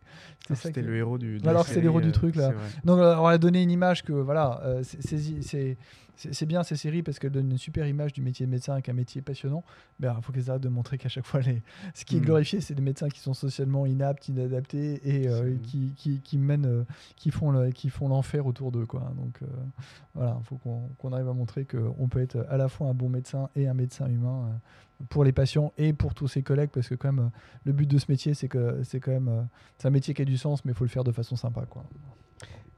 B: que-
D: le héros du.
B: Alors c'est l'héros du truc, là. donc, euh, on a donné une image que, voilà, euh, c'est- c'est- bien ces séries parce qu'elles donnent une super image du métier de médecin avec un métier passionnant. Mais il faut qu'elles arrêtent de montrer qu'à chaque fois, les... ce qui est
D: Mm.
B: glorifié, c'est des médecins qui sont socialement inaptes, inadaptés et euh, qui, qui, qui mènent, euh, qui font le- qui font l'enfer autour d'eux. quoi. Donc, euh, voilà, il faut qu'on qu'on arrive à montrer qu'on peut être à la fois un bon médecin et un médecin humain. pour les patients et pour tous ses collègues parce que quand même le but de ce métier c'est que c'est quand même c'est un métier qui a du sens mais il faut le faire de façon sympa quoi.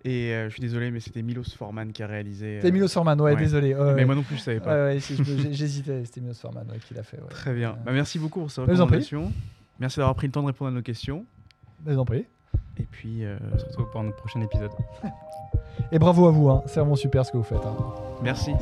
D: Et euh, je suis désolé, mais c'était Milos Forman qui a réalisé.
B: C'est
D: euh,
B: Milos Forman, ouais,
D: ouais.
B: désolé. ouais,
D: Mais
B: ouais.
D: moi non plus, je savais pas.
B: J'hésitais, c'était Milos Forman ouais, qui l'a fait. Ouais.
D: Très bien. Bah, merci beaucoup pour
B: prie.
D: recommandations. Merci d'avoir pris le temps de répondre à nos questions.
B: je vous en prie.
D: Et puis, euh,
C: On se retrouve pour notre prochain épisode.
B: Et bravo à vous, hein. c'est vraiment super ce que vous faites. hein.
D: merci.